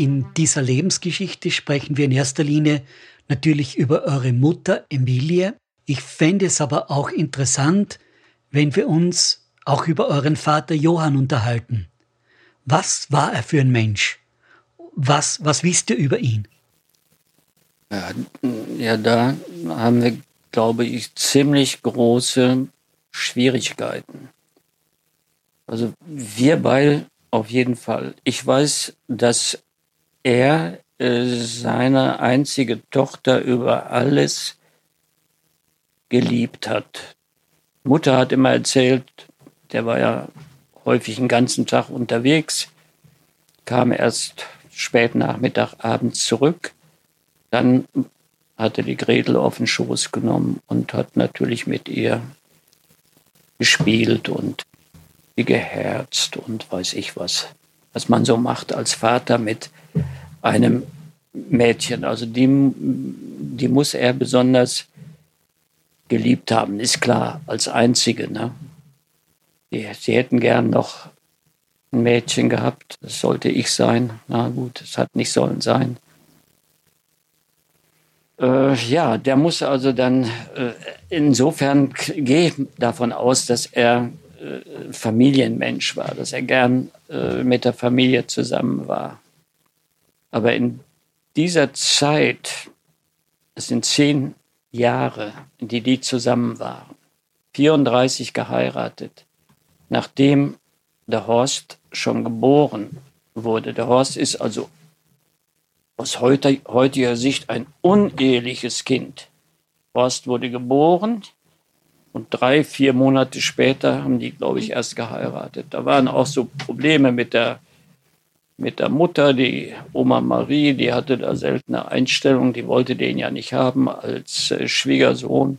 In dieser Lebensgeschichte sprechen wir in erster Linie natürlich über eure Mutter Emilie. Ich fände es aber auch interessant, wenn wir uns auch über euren Vater Johann unterhalten. Was war er für ein Mensch? Was, was wisst ihr über ihn? Ja, ja, da haben wir, glaube ich, ziemlich große Schwierigkeiten. Also wir beide auf jeden Fall. Ich weiß, dass er äh, seine einzige Tochter über alles geliebt hat. Mutter hat immer erzählt, der war ja häufig den ganzen Tag unterwegs, kam erst spät Nachmittag, abends zurück. Dann hatte die Gretel auf den Schoß genommen und hat natürlich mit ihr gespielt und sie geherzt und weiß ich was, was man so macht als Vater mit einem Mädchen. Also die, die muss er besonders geliebt haben, ist klar, als einzige. Ne? Die, sie hätten gern noch ein Mädchen gehabt, das sollte ich sein. Na gut, es hat nicht sollen sein. Äh, ja, der muss also dann, äh, insofern gehe davon aus, dass er äh, Familienmensch war, dass er gern äh, mit der Familie zusammen war. Aber in dieser Zeit, es sind zehn Jahre, in die die zusammen waren, 34 geheiratet, nachdem der Horst schon geboren wurde. Der Horst ist also aus heutiger Sicht ein uneheliches Kind. Horst wurde geboren und drei, vier Monate später haben die, glaube ich, erst geheiratet. Da waren auch so Probleme mit der mit der Mutter, die Oma Marie, die hatte da seltene Einstellung, die wollte den ja nicht haben als äh, Schwiegersohn.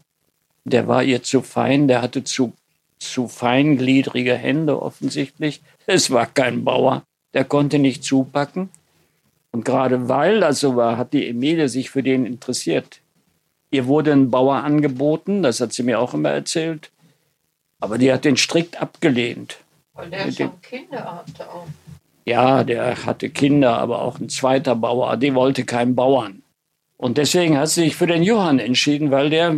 Der war ihr zu fein, der hatte zu, zu feingliedrige Hände offensichtlich. Es war kein Bauer, der konnte nicht zupacken. Und gerade weil das so war, hat die Emilie sich für den interessiert. Ihr wurde ein Bauer angeboten, das hat sie mir auch immer erzählt. Aber die hat den strikt abgelehnt. Weil der schon Kinder hatte auch. Ja, der hatte Kinder, aber auch ein zweiter Bauer, die wollte keinen Bauern. Und deswegen hat sie sich für den Johann entschieden, weil der,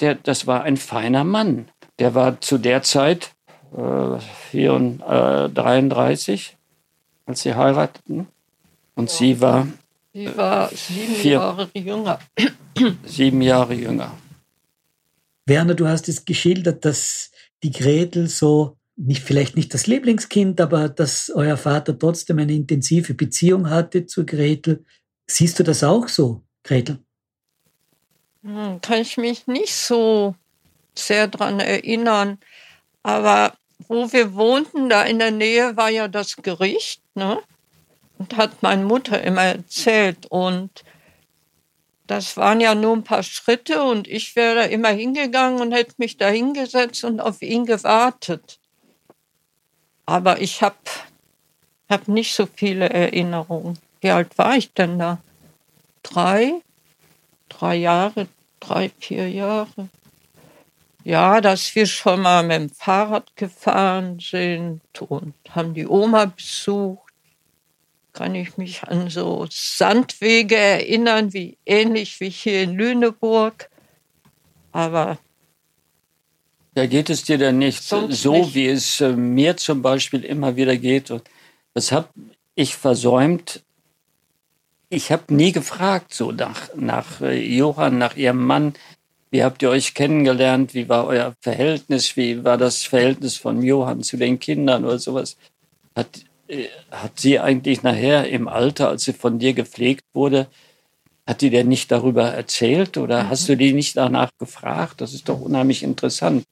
der das war ein feiner Mann. Der war zu der Zeit äh, 34, äh, 33, als sie heirateten. Und ja. sie war. Sie war sieben vier, Jahre jünger. Sieben Jahre jünger. Werner, du hast es geschildert, dass die Gretel so nicht, vielleicht nicht das Lieblingskind, aber dass euer Vater trotzdem eine intensive Beziehung hatte zu Gretel. Siehst du das auch so, Gretel? Hm, kann ich mich nicht so sehr daran erinnern. Aber wo wir wohnten, da in der Nähe war ja das Gericht, ne? Und hat meine Mutter immer erzählt. Und das waren ja nur ein paar Schritte und ich wäre da immer hingegangen und hätte mich da hingesetzt und auf ihn gewartet. Aber ich habe hab nicht so viele Erinnerungen. Wie alt war ich denn da? Drei? Drei Jahre? Drei, vier Jahre? Ja, dass wir schon mal mit dem Fahrrad gefahren sind und haben die Oma besucht. Kann ich mich an so Sandwege erinnern, wie ähnlich wie hier in Lüneburg. Aber da geht es dir dann nicht Sonst so, nicht. wie es äh, mir zum Beispiel immer wieder geht. Und das habe ich versäumt. Ich habe nie gefragt, so nach, nach äh, Johann, nach ihrem Mann. Wie habt ihr euch kennengelernt? Wie war euer Verhältnis? Wie war das Verhältnis von Johann zu den Kindern oder sowas? Hat, äh, hat sie eigentlich nachher im Alter, als sie von dir gepflegt wurde, hat die denn nicht darüber erzählt oder mhm. hast du die nicht danach gefragt? Das ist doch unheimlich interessant.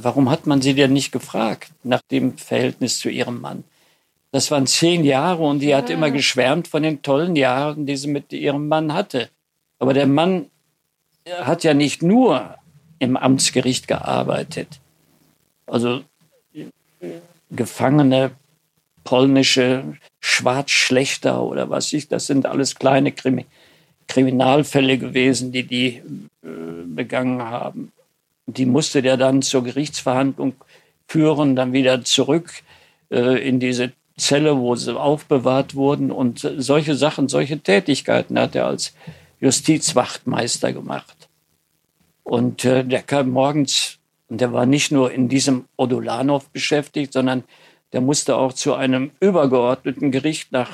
Warum hat man sie denn nicht gefragt nach dem Verhältnis zu ihrem Mann? Das waren zehn Jahre und die hat immer geschwärmt von den tollen Jahren, die sie mit ihrem Mann hatte. Aber der Mann hat ja nicht nur im Amtsgericht gearbeitet. Also Gefangene, polnische Schwarzschlechter oder was ich, das sind alles kleine Krimi Kriminalfälle gewesen, die die äh, begangen haben. Die musste der dann zur Gerichtsverhandlung führen, dann wieder zurück äh, in diese Zelle, wo sie aufbewahrt wurden und solche Sachen, solche Tätigkeiten hat er als Justizwachtmeister gemacht. Und äh, der kam morgens, und der war nicht nur in diesem Odolanov beschäftigt, sondern der musste auch zu einem übergeordneten Gericht nach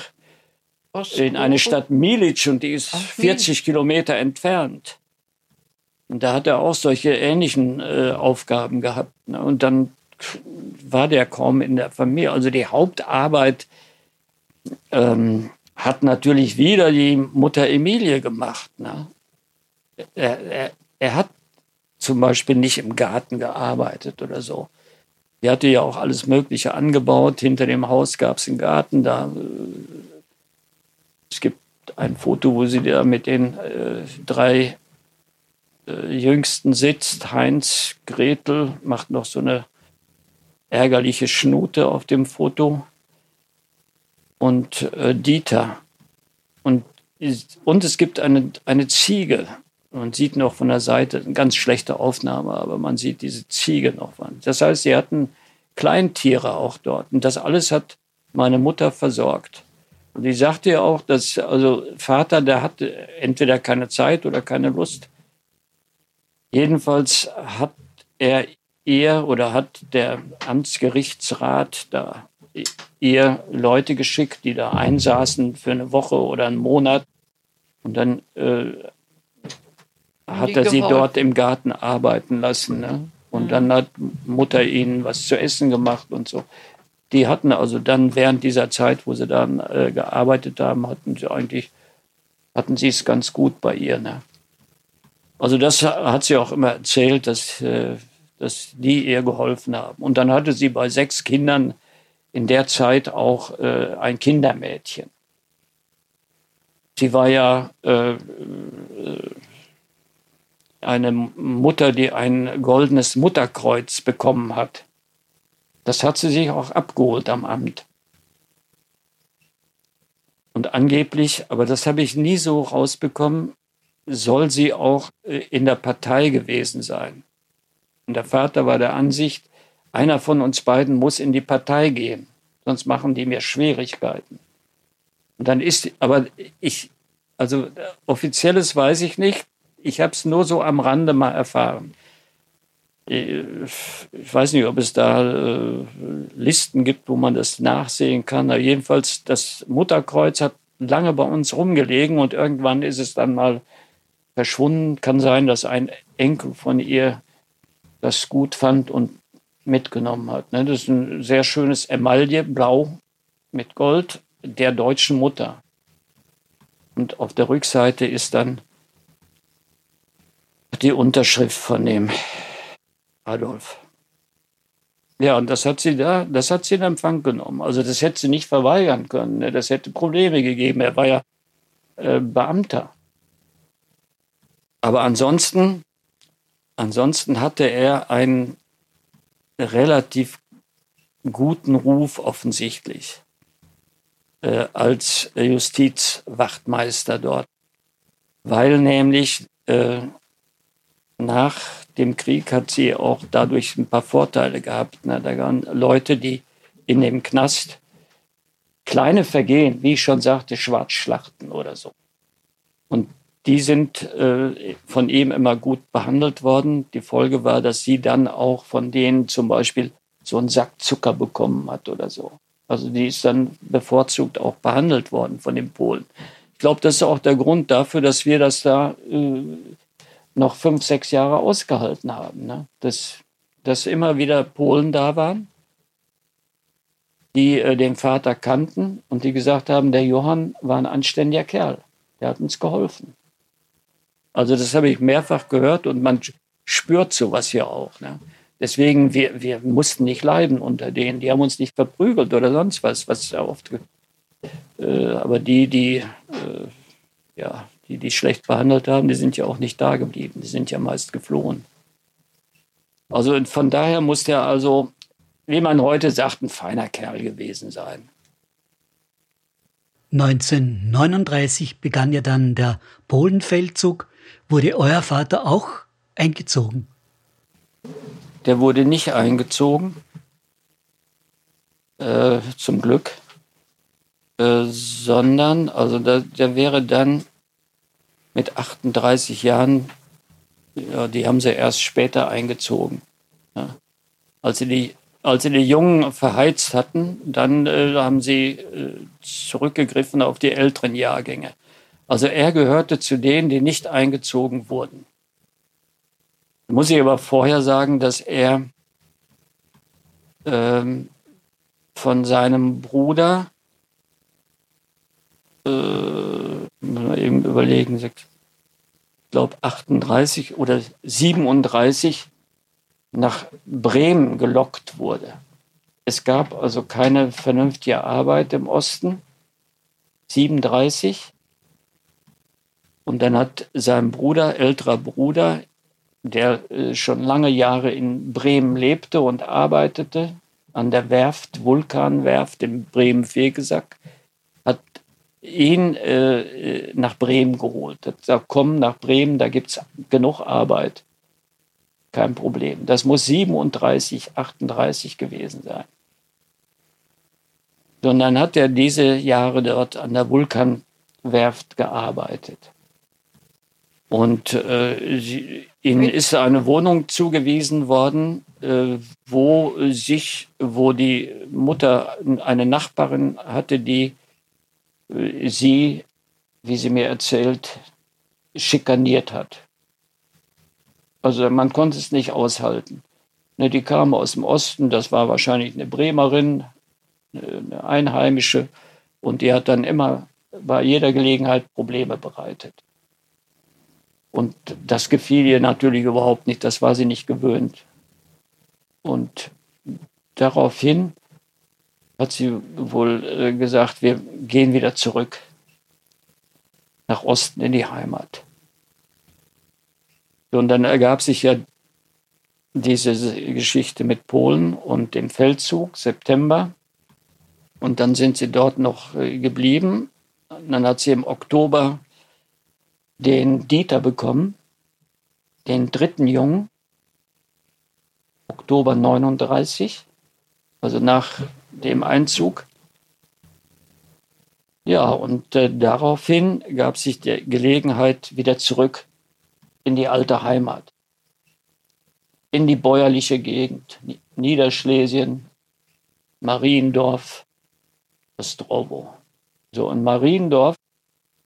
in eine Stadt Milic und die ist 40 Kilometer entfernt. Und da hat er auch solche ähnlichen äh, Aufgaben gehabt. Ne? Und dann war der kaum in der Familie. Also die Hauptarbeit ähm, hat natürlich wieder die Mutter Emilie gemacht. Ne? Er, er, er hat zum Beispiel nicht im Garten gearbeitet oder so. Die hatte ja auch alles Mögliche angebaut. Hinter dem Haus gab es einen Garten. Da, äh, es gibt ein Foto, wo sie da mit den äh, drei Jüngsten sitzt. Heinz, Gretel macht noch so eine ärgerliche Schnute auf dem Foto. Und äh, Dieter. Und, und es gibt eine, eine Ziege. Man sieht noch von der Seite, eine ganz schlechte Aufnahme, aber man sieht diese Ziege noch. Das heißt, sie hatten Kleintiere auch dort. Und das alles hat meine Mutter versorgt. Und ich sagte ja auch, dass also Vater, der hatte entweder keine Zeit oder keine Lust. Jedenfalls hat er ihr oder hat der Amtsgerichtsrat da ihr Leute geschickt, die da einsaßen für eine Woche oder einen Monat. Und dann äh, hat er sie dort im Garten arbeiten lassen. Ne? Und mhm. dann hat Mutter ihnen was zu essen gemacht und so. Die hatten also dann während dieser Zeit, wo sie dann äh, gearbeitet haben, hatten sie eigentlich, hatten sie es ganz gut bei ihr. Ne? Also das hat sie auch immer erzählt, dass, äh, dass die ihr geholfen haben. Und dann hatte sie bei sechs Kindern in der Zeit auch äh, ein Kindermädchen. Sie war ja äh, eine Mutter, die ein goldenes Mutterkreuz bekommen hat. Das hat sie sich auch abgeholt am Amt. Und angeblich, aber das habe ich nie so rausbekommen, soll sie auch äh, in der Partei gewesen sein. Und der Vater war der Ansicht, einer von uns beiden muss in die Partei gehen, sonst machen die mir Schwierigkeiten. Und dann ist, aber ich, also offizielles weiß ich nicht, ich habe es nur so am Rande mal erfahren. Ich weiß nicht, ob es da äh, Listen gibt, wo man das nachsehen kann. Aber jedenfalls, das Mutterkreuz hat lange bei uns rumgelegen und irgendwann ist es dann mal verschwunden. Kann sein, dass ein Enkel von ihr das gut fand und mitgenommen hat. Ne? Das ist ein sehr schönes Emaille, blau mit Gold, der deutschen Mutter. Und auf der Rückseite ist dann die Unterschrift von dem Adolf. Ja, und das hat sie da, das hat sie in Empfang genommen. Also das hätte sie nicht verweigern können. Ne? Das hätte Probleme gegeben. Er war ja äh, Beamter. Aber ansonsten, ansonsten hatte er einen relativ guten Ruf offensichtlich äh, als Justizwachtmeister dort, weil nämlich äh, nach dem Krieg hat sie auch dadurch ein paar Vorteile gehabt. Da waren Leute, die in dem Knast kleine Vergehen, wie ich schon sagte, Schwarzschlachten oder so. Und die sind äh, von ihm immer gut behandelt worden. Die Folge war, dass sie dann auch von denen zum Beispiel so einen Sack Zucker bekommen hat oder so. Also die ist dann bevorzugt auch behandelt worden von den Polen. Ich glaube, das ist auch der Grund dafür, dass wir das da äh, noch fünf, sechs Jahre ausgehalten haben. Ne? Dass, dass immer wieder Polen da waren, die äh, den Vater kannten und die gesagt haben, der Johann war ein anständiger Kerl. Der hat uns geholfen. Also das habe ich mehrfach gehört und man spürt sowas ja auch. Ne? Deswegen, wir, wir mussten nicht leiden unter denen. Die haben uns nicht verprügelt oder sonst was, was ja oft. Äh, aber die, die äh, ja, die die schlecht behandelt haben, die sind ja auch nicht da geblieben, die sind ja meist geflohen. Also von daher muss der also, wie man heute sagt, ein feiner Kerl gewesen sein. 1939 begann ja dann der Polenfeldzug. Wurde euer Vater auch eingezogen? Der wurde nicht eingezogen, äh, zum Glück. äh, sondern, also da, der wäre dann mit 38 Jahren, ja, die haben sie erst später eingezogen. Ja. Als, sie die, als sie die Jungen verheizt hatten, dann äh, haben sie äh, zurückgegriffen auf die älteren Jahrgänge. Also er gehörte zu denen, die nicht eingezogen wurden. Muss ich aber vorher sagen, dass er ähm, von seinem Bruder, äh, muss eben überlegen, ich glaube 38 oder 37 nach Bremen gelockt wurde. Es gab also keine vernünftige Arbeit im Osten. 37. Und dann hat sein Bruder, älterer Bruder, der äh, schon lange Jahre in Bremen lebte und arbeitete, an der Werft, Vulkanwerft in Bremen-Fegesack, hat ihn äh, nach Bremen geholt. Hat gesagt, komm nach Bremen, da gibt es genug Arbeit. Kein Problem. Das muss 37, 38 gewesen sein. Und dann hat er diese Jahre dort an der Vulkanwerft gearbeitet. Und äh, sie, ihnen ist eine Wohnung zugewiesen worden, äh, wo sich, wo die Mutter eine Nachbarin hatte, die äh, sie, wie sie mir erzählt, schikaniert hat. Also man konnte es nicht aushalten. Ne, die kam aus dem Osten, das war wahrscheinlich eine Bremerin, eine Einheimische, und die hat dann immer bei jeder Gelegenheit Probleme bereitet. Und das gefiel ihr natürlich überhaupt nicht, das war sie nicht gewöhnt. Und daraufhin hat sie wohl äh, gesagt, wir gehen wieder zurück nach Osten in die Heimat. Und dann ergab sich ja diese Geschichte mit Polen und dem Feldzug, September. Und dann sind sie dort noch äh, geblieben. Und dann hat sie im Oktober den Dieter bekommen, den dritten Jungen, Oktober 39, also nach dem Einzug. Ja, und äh, daraufhin gab sich die Gelegenheit wieder zurück in die alte Heimat, in die bäuerliche Gegend, Niederschlesien, Mariendorf, Ostrowo. So, in Mariendorf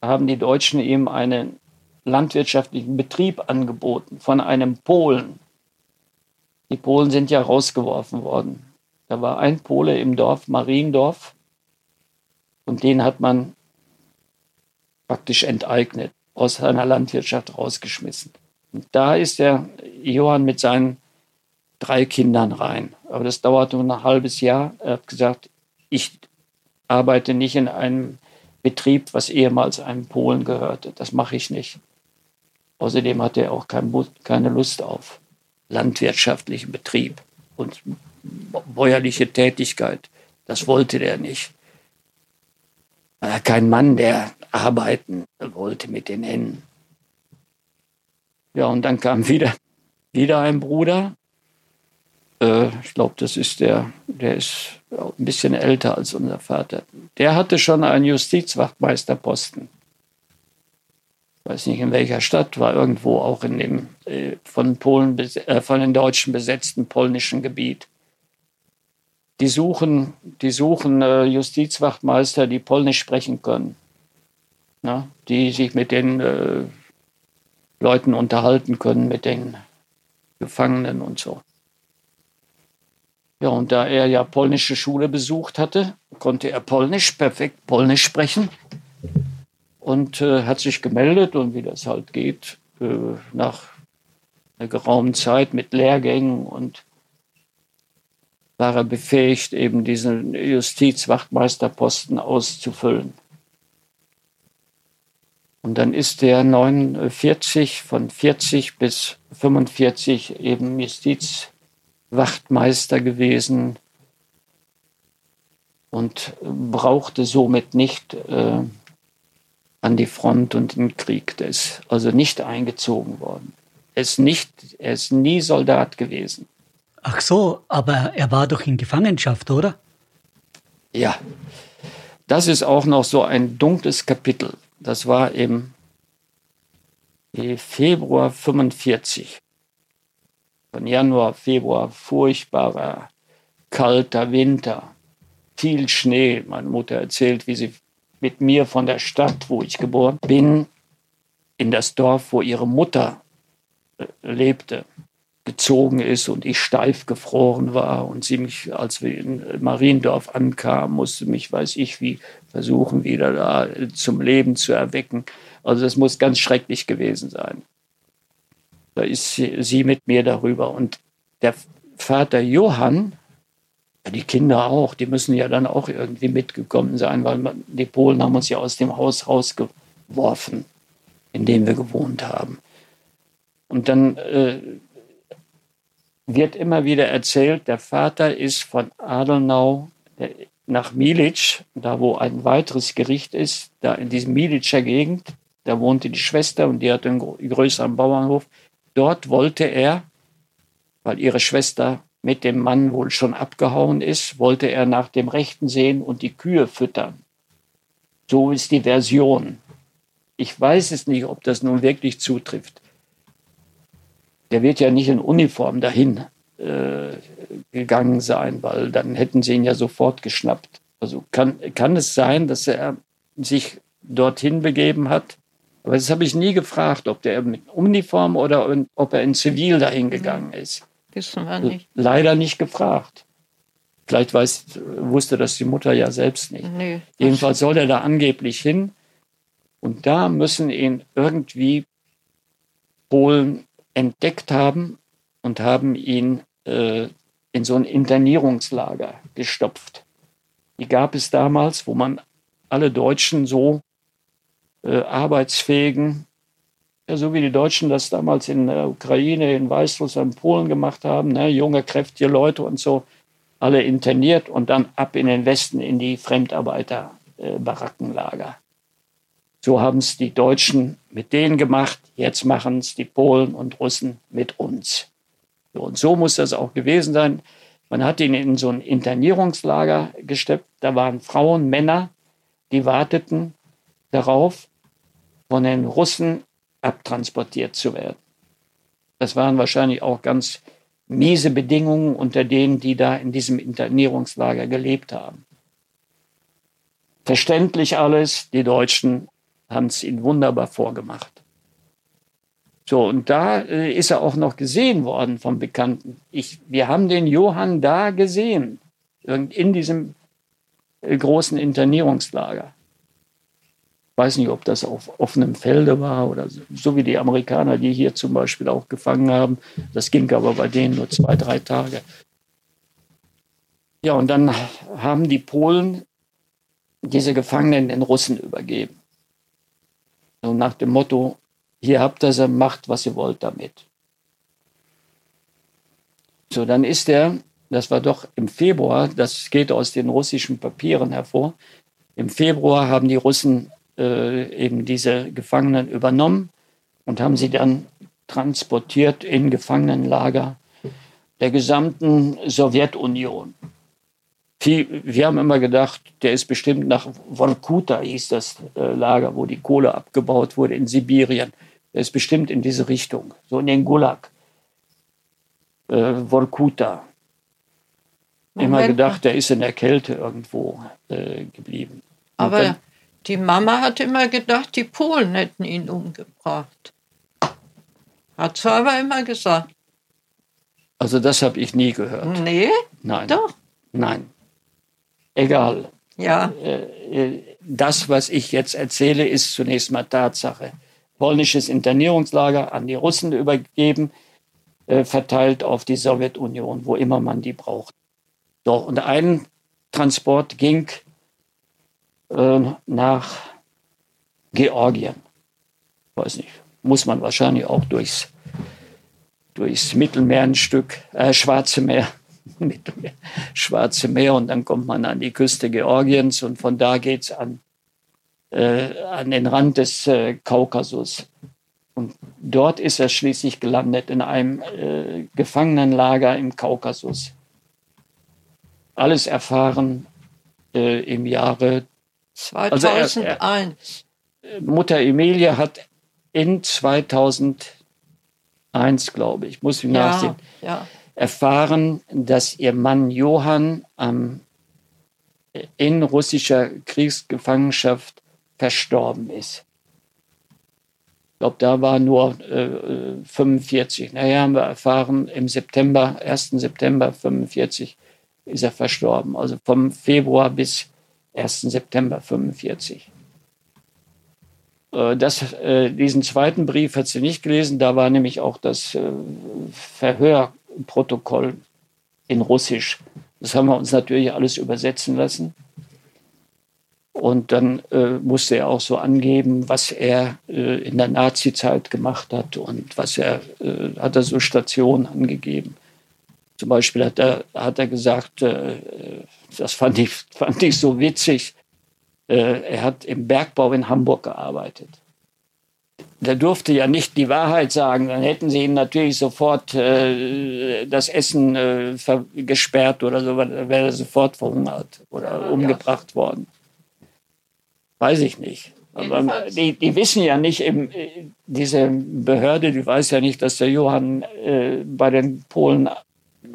haben die Deutschen ihm einen landwirtschaftlichen Betrieb angeboten von einem Polen. Die Polen sind ja rausgeworfen worden. Da war ein Pole im Dorf, Mariendorf, und den hat man praktisch enteignet, aus seiner Landwirtschaft rausgeschmissen. Und da ist der Johann mit seinen drei Kindern rein. Aber das dauerte nur ein halbes Jahr. Er hat gesagt, ich arbeite nicht in einem Betrieb, was ehemals einem Polen gehörte. Das mache ich nicht. Außerdem hatte er auch kein, keine Lust auf landwirtschaftlichen Betrieb und bäuerliche Tätigkeit. Das wollte der nicht. Kein Mann, der arbeiten wollte mit den Händen. Ja, und dann kam wieder, wieder ein Bruder. Äh, ich glaube, das ist der, der ist ein bisschen älter als unser Vater. Der hatte schon einen Justizwachtmeisterposten. Ich weiß nicht in welcher Stadt, war irgendwo auch in dem äh, von, Polen, äh, von den Deutschen besetzten polnischen Gebiet. Die suchen, die suchen äh, Justizwachtmeister, die Polnisch sprechen können, na, die sich mit den äh, Leuten unterhalten können, mit den Gefangenen und so. Ja, und da er ja polnische Schule besucht hatte, konnte er Polnisch, perfekt Polnisch sprechen und äh, hat sich gemeldet und wie das halt geht, äh, nach einer geraumen Zeit mit Lehrgängen und war er befähigt, eben diesen Justizwachtmeisterposten auszufüllen. Und dann ist er 49, von 40 bis 45 eben Justiz Wachtmeister gewesen und brauchte somit nicht äh, an die Front und in den Krieg. Der ist also nicht eingezogen worden. Er ist, nicht, er ist nie Soldat gewesen. Ach so, aber er war doch in Gefangenschaft, oder? Ja. das ist auch noch so ein dunkles Kapitel. Das war im Februar 45. Von Januar, Februar furchtbarer, kalter Winter, viel Schnee. Meine Mutter erzählt, wie sie mit mir von der Stadt, wo ich geboren bin, in das Dorf, wo ihre Mutter äh, lebte, gezogen ist und ich steif gefroren war und sie mich, als wir in Mariendorf ankamen, musste mich, weiß ich wie, versuchen, wieder da zum Leben zu erwecken. Also das muss ganz schrecklich gewesen sein. Da ist sie, sie mit mir darüber. Und der Vater Johann, die Kinder auch, die müssen ja dann auch irgendwie mitgekommen sein, weil man, die Polen haben uns ja aus dem Haus rausgeworfen, in dem wir gewohnt haben. Und dann äh, wird immer wieder erzählt, der Vater ist von Adelnau nach Milic, da wo ein weiteres Gericht ist, da in diesem Milicer Gegend, da wohnte die Schwester und die hatte einen größeren Bauernhof. Dort wollte er, weil ihre Schwester mit dem Mann wohl schon abgehauen ist, wollte er nach dem Rechten sehen und die Kühe füttern. So ist die Version. Ich weiß es nicht, ob das nun wirklich zutrifft der wird ja nicht in Uniform dahin äh, gegangen sein, weil dann hätten sie ihn ja sofort geschnappt. Also kann, kann es sein, dass er sich dorthin begeben hat? Aber das habe ich nie gefragt, ob der mit Uniform oder ob er in Zivil dahin gegangen ist. Wissen wir nicht. Leider nicht gefragt. Vielleicht weiß, wusste das die Mutter ja selbst nicht. Nee, Jedenfalls soll er da angeblich hin. Und da müssen ihn irgendwie Polen entdeckt haben und haben ihn äh, in so ein Internierungslager gestopft. Die gab es damals, wo man alle Deutschen so äh, arbeitsfähigen, ja, so wie die Deutschen das damals in der Ukraine, in Weißrussland, Polen gemacht haben, ne, junge, kräftige Leute und so, alle interniert und dann ab in den Westen in die Fremdarbeiterbarackenlager. Äh, so haben es die Deutschen mit denen gemacht, jetzt machen es die Polen und Russen mit uns. So, und so muss das auch gewesen sein. Man hat ihn in so ein Internierungslager gesteppt. Da waren Frauen, Männer, die warteten darauf, von den Russen abtransportiert zu werden. Das waren wahrscheinlich auch ganz miese Bedingungen unter denen, die da in diesem Internierungslager gelebt haben. Verständlich alles, die Deutschen haben es ihnen wunderbar vorgemacht. So, und da äh, ist er auch noch gesehen worden vom Bekannten. Ich, wir haben den Johann da gesehen, in diesem äh, großen Internierungslager. Weiß nicht, ob das auf offenem Felde war oder so, so, wie die Amerikaner, die hier zum Beispiel auch gefangen haben. Das ging aber bei denen nur zwei, drei Tage. Ja, und dann haben die Polen diese Gefangenen den Russen übergeben. So nach dem Motto, hier habt ihr sie, macht, was ihr wollt damit. So, dann ist er, das war doch im Februar, das geht aus den russischen Papieren hervor, im Februar haben die Russen äh, eben diese Gefangenen übernommen und haben sie dann transportiert in Gefangenenlager der gesamten Sowjetunion wir haben immer gedacht, der ist bestimmt nach Wolkuta, hieß das äh, Lager, wo die Kohle abgebaut wurde in Sibirien. Der ist bestimmt in diese Richtung, so in den Gulag. Äh, Wolkuta. Immer gedacht, der ist in der Kälte irgendwo äh, geblieben. Aber dann, die Mama hat immer gedacht, die Polen hätten ihn umgebracht. Hat sie aber immer gesagt. Also das habe ich nie gehört. Nee? Nein. Doch. Nein egal. Ja. Äh, äh, das, was ich jetzt erzähle, ist zunächst mal Tatsache. Polnisches Internierungslager an die Russen übergeben, äh, verteilt auf die Sowjetunion, wo immer man die braucht. So, und ein Transport ging nach Georgien. Weiß nicht, muss man wahrscheinlich auch durchs, durchs Mittelmeer ein Stück, äh, Schwarze Meer mit dem Schwarze Meer und dann kommt man an die Küste Georgiens und von da geht es an, äh, an den Rand des äh, Kaukasus. Und dort ist er schließlich gelandet in einem äh, Gefangenenlager im Kaukasus. Alles erfahren äh, im Jahre 2001. Also er, er, Mutter Emilie hat in 2001, glaube ich, muss ich nachsehen, ja. erfahren, dass ihr Mann Johann ähm, in russischer Kriegsgefangenschaft verstorben ist. Ich glaube, da war nur äh, 45. Naja, haben wir erfahren, im September, 1. September 45 ist er verstorben. Also vom Februar bis 1. September 45. Äh, das, äh, diesen zweiten Brief hat sie nicht gelesen. Da war nämlich auch das äh, Verhörprotokoll in Russisch. Das haben wir uns natürlich alles übersetzen lassen. Und dann äh, musste er auch so angeben, was er äh, in der Nazi-Zeit gemacht hat und was er, äh, hat er so Stationen angegeben. Zum Beispiel hat er, hat er gesagt, äh, das fand ich, fand ich so witzig, äh, er hat im Bergbau in Hamburg gearbeitet. Der durfte ja nicht die Wahrheit sagen, dann hätten sie ihm natürlich sofort äh, das Essen gesperrt oder so, dann wäre er sofort verhungert oder umgebracht worden. Weiß ich nicht. Aber die, die wissen ja nicht, eben, diese Behörde, die weiß ja nicht, dass der Johann äh, bei den Polen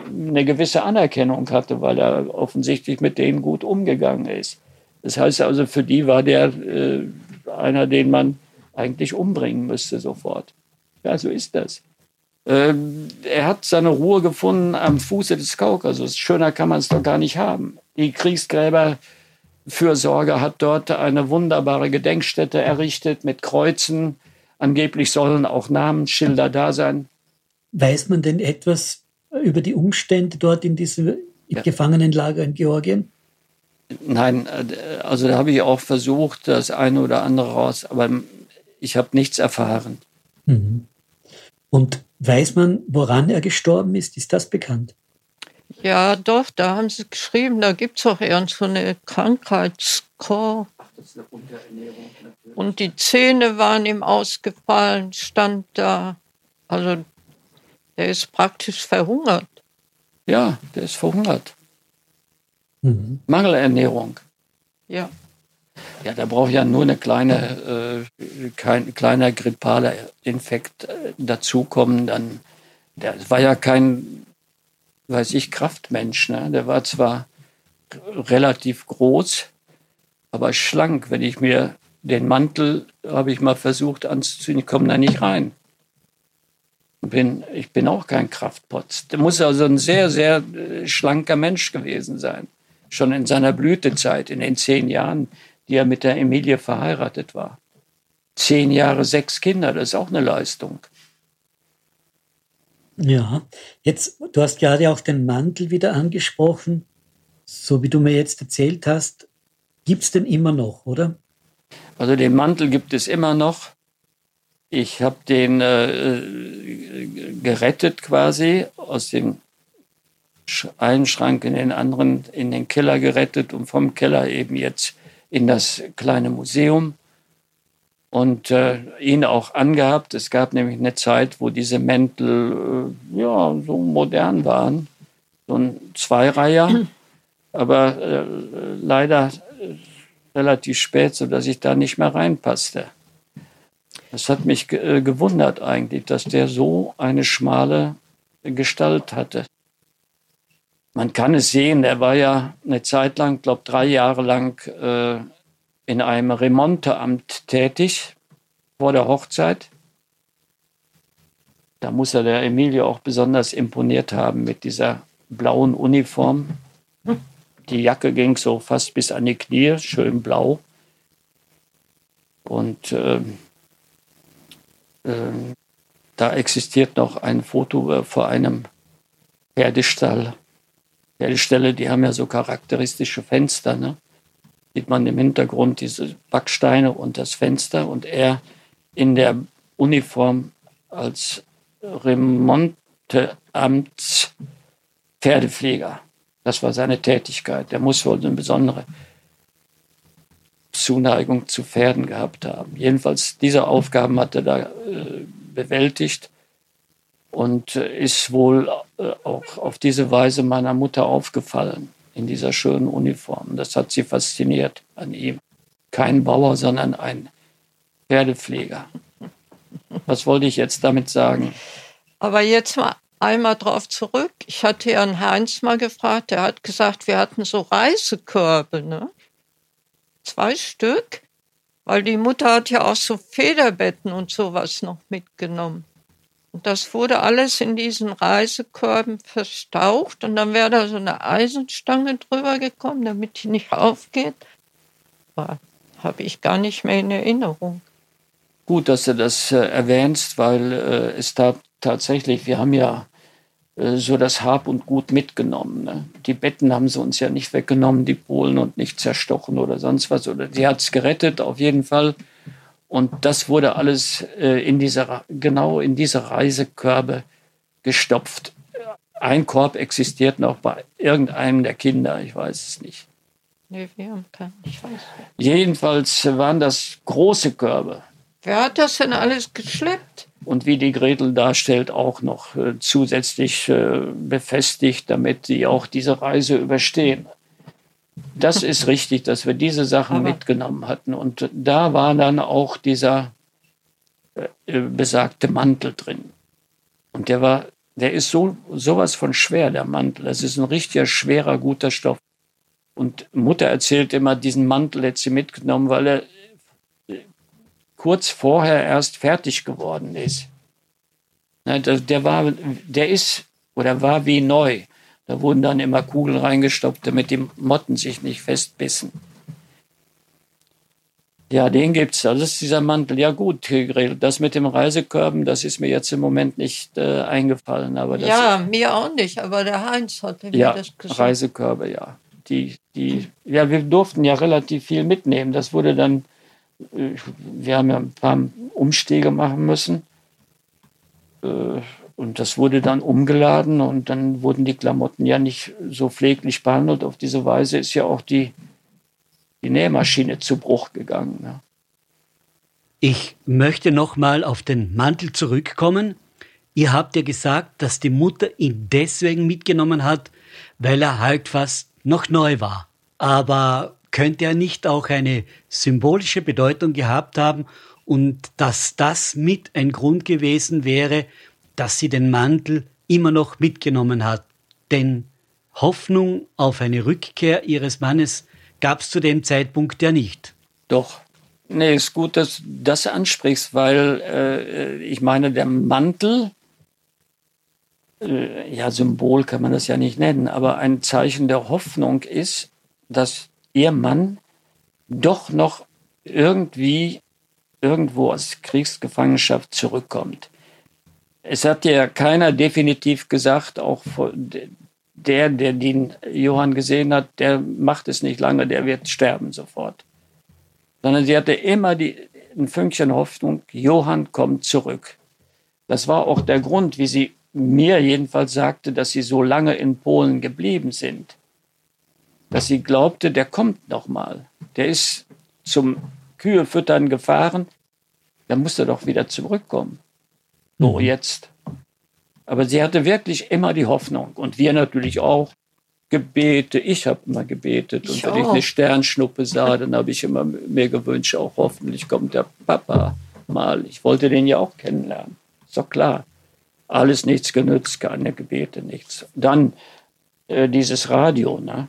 eine gewisse Anerkennung hatte, weil er offensichtlich mit denen gut umgegangen ist. Das heißt also, für die war der äh, einer, den man eigentlich umbringen müsste sofort. Ja, so ist das. Ähm, er hat seine Ruhe gefunden am Fuße des Kaukasus. Schöner kann man es doch gar nicht haben. Die Kriegsgräber Fürsorge hat dort eine wunderbare Gedenkstätte errichtet mit Kreuzen. Angeblich sollen auch Namensschilder da sein. Weiß man denn etwas über die Umstände dort in diesem ja. Gefangenenlager in Georgien? Nein, äh, also da habe ich auch versucht, das eine oder andere raus, aber ich habe nichts erfahren. Mhm. Und weiß man, woran er gestorben ist? Ist das bekannt? Ja, doch, da haben sie geschrieben, da gibt es auch irgend so eine Krankheitskor. Und die Zähne waren ihm ausgefallen, stand da. Also der ist praktisch verhungert. Ja, der ist verhungert. Mhm. Mangelernährung. Ja. Ja, da braucht ja nur eine kleine, äh, kein kleiner grippaler Infekt äh, dazukommen. Dann, der war ja kein weiß ich, Kraftmensch. Ne? Der war zwar relativ groß, aber schlank. Wenn ich mir den Mantel, habe ich mal versucht anzuziehen, ich komme da nicht rein. Bin, ich bin auch kein Kraftpotz. Der muss also ein sehr, sehr äh, schlanker Mensch gewesen sein. Schon in seiner Blütezeit, in den zehn Jahren, die er mit der Emilie verheiratet war. Zehn Jahre, sechs Kinder, das ist auch eine Leistung. Ja, jetzt, du hast gerade auch den Mantel wieder angesprochen. So wie du mir jetzt erzählt hast, gibt es den immer noch, oder? Also den Mantel gibt es immer noch. Ich habe den äh, gerettet quasi aus dem einen Schrank in den anderen, in den Keller gerettet und vom Keller eben jetzt in das kleine Museum und äh, ihn auch angehabt. Es gab nämlich eine Zeit, wo diese Mäntel äh, ja so modern waren, so ein Zweireiher, aber äh, leider äh, relativ spät, so dass ich da nicht mehr reinpasste. Das hat mich äh, gewundert eigentlich, dass der so eine schmale Gestalt hatte. Man kann es sehen, er war ja eine Zeit lang, glaube drei Jahre lang äh, in einem Remonteamt tätig vor der Hochzeit. Da muss er der Emilie auch besonders imponiert haben mit dieser blauen Uniform. Die Jacke ging so fast bis an die Knie, schön blau. Und äh, äh, da existiert noch ein Foto äh, vor einem Pferdestall. Pferdeställe, die haben ja so charakteristische Fenster. Ne? sieht man im Hintergrund diese Backsteine und das Fenster und er in der Uniform als Remonteamts Pferdepfleger. Das war seine Tätigkeit. Der muss wohl eine besondere Zuneigung zu Pferden gehabt haben. Jedenfalls diese Aufgaben hat er da äh, bewältigt und äh, ist wohl äh, auch auf diese Weise meiner Mutter aufgefallen in dieser schönen Uniform. Das hat sie fasziniert an ihm. kein Bauer, sondern ein Pferdepfleger. Was wollte ich jetzt damit sagen? Aber jetzt mal einmal drauf zurück. Ich hatte Herrn Heinz mal gefragt, der hat gesagt, wir hatten so Reisekörbe, ne? Zwei Stück, weil die Mutter hat ja auch so Federbetten und sowas noch mitgenommen. Und das wurde alles in diesen Reisekörben verstaucht und dann wäre da so eine Eisenstange drüber gekommen, damit die nicht aufgeht. Habe ich gar nicht mehr in Erinnerung. Gut, dass du das äh, erwähnst, weil äh, es da tatsächlich, wir haben ja so das Hab und Gut mitgenommen. Ne? Die Betten haben sie uns ja nicht weggenommen, die Polen, und nicht zerstochen oder sonst was. Oder sie hat es gerettet, auf jeden Fall. Und das wurde alles äh, in dieser, genau in diese Reisekörbe gestopft. Ein Korb existiert noch bei irgendeinem der Kinder, ich weiß es nicht. Nee, wir haben keinen, ich weiß. Jedenfalls waren das große Körbe. Wer hat das denn alles geschleppt? Und wie die Gretel darstellt, auch noch äh, zusätzlich äh, befestigt, damit sie auch diese Reise überstehen. Das ist richtig, dass wir diese Sachen Aber mitgenommen hatten. Und da war dann auch dieser äh, besagte Mantel drin. Und der war, der ist so sowas von schwer, der Mantel. Das ist ein richtiger schwerer, guter Stoff. Und Mutter erzählt immer, diesen Mantel hätte sie mitgenommen, weil er kurz vorher erst fertig geworden ist. Der war, der ist oder war wie neu. Da wurden dann immer Kugeln reingestoppt, damit die Motten sich nicht festbissen. Ja, den gibt's. Das ist dieser Mantel. Ja gut, das mit dem Reisekörben, das ist mir jetzt im Moment nicht äh, eingefallen. Aber ja, mir auch nicht. Aber der Heinz hatte mir ja, das gesagt. Reisekörbe, ja. Die, die, ja, wir durften ja relativ viel mitnehmen. Das wurde dann wir haben ja ein paar Umstege machen müssen. Äh, und das wurde dann umgeladen und dann wurden die Klamotten ja nicht so pfleglich behandelt. Auf diese Weise ist ja auch die, die Nähmaschine zu Bruch gegangen. Ja. Ich möchte noch mal auf den Mantel zurückkommen. Ihr habt ja gesagt, dass die Mutter ihn deswegen mitgenommen hat, weil er halt fast noch neu war. Aber könnte er nicht auch eine symbolische Bedeutung gehabt haben und dass das mit ein Grund gewesen wäre, dass sie den Mantel immer noch mitgenommen hat. Denn Hoffnung auf eine Rückkehr ihres Mannes gab es zu dem Zeitpunkt ja nicht. Doch. Nee, ist gut, dass du das ansprichst, weil äh, ich meine, der Mantel, äh, ja, Symbol kann man das ja nicht nennen, aber ein Zeichen der Hoffnung ist, dass ihr Mann doch noch irgendwie irgendwo aus Kriegsgefangenschaft zurückkommt. Es hat ja keiner definitiv gesagt, auch der, der den Johann gesehen hat, der macht es nicht lange, der wird sterben sofort. Sondern sie hatte immer die, ein Fünkchen Hoffnung, Johann kommt zurück. Das war auch der Grund, wie sie mir jedenfalls sagte, dass sie so lange in Polen geblieben sind dass sie glaubte, der kommt noch mal. Der ist zum Kühefüttern gefahren, dann muss er doch wieder zurückkommen. So, mhm. jetzt. Aber sie hatte wirklich immer die Hoffnung und wir natürlich auch. Gebete, ich habe immer gebetet und ich wenn ich eine Sternschnuppe sah, dann habe ich immer mir gewünscht, auch hoffentlich kommt der Papa mal. Ich wollte den ja auch kennenlernen. Ist doch klar. Alles nichts genützt, keine Gebete, nichts. Dann äh, dieses Radio, ne?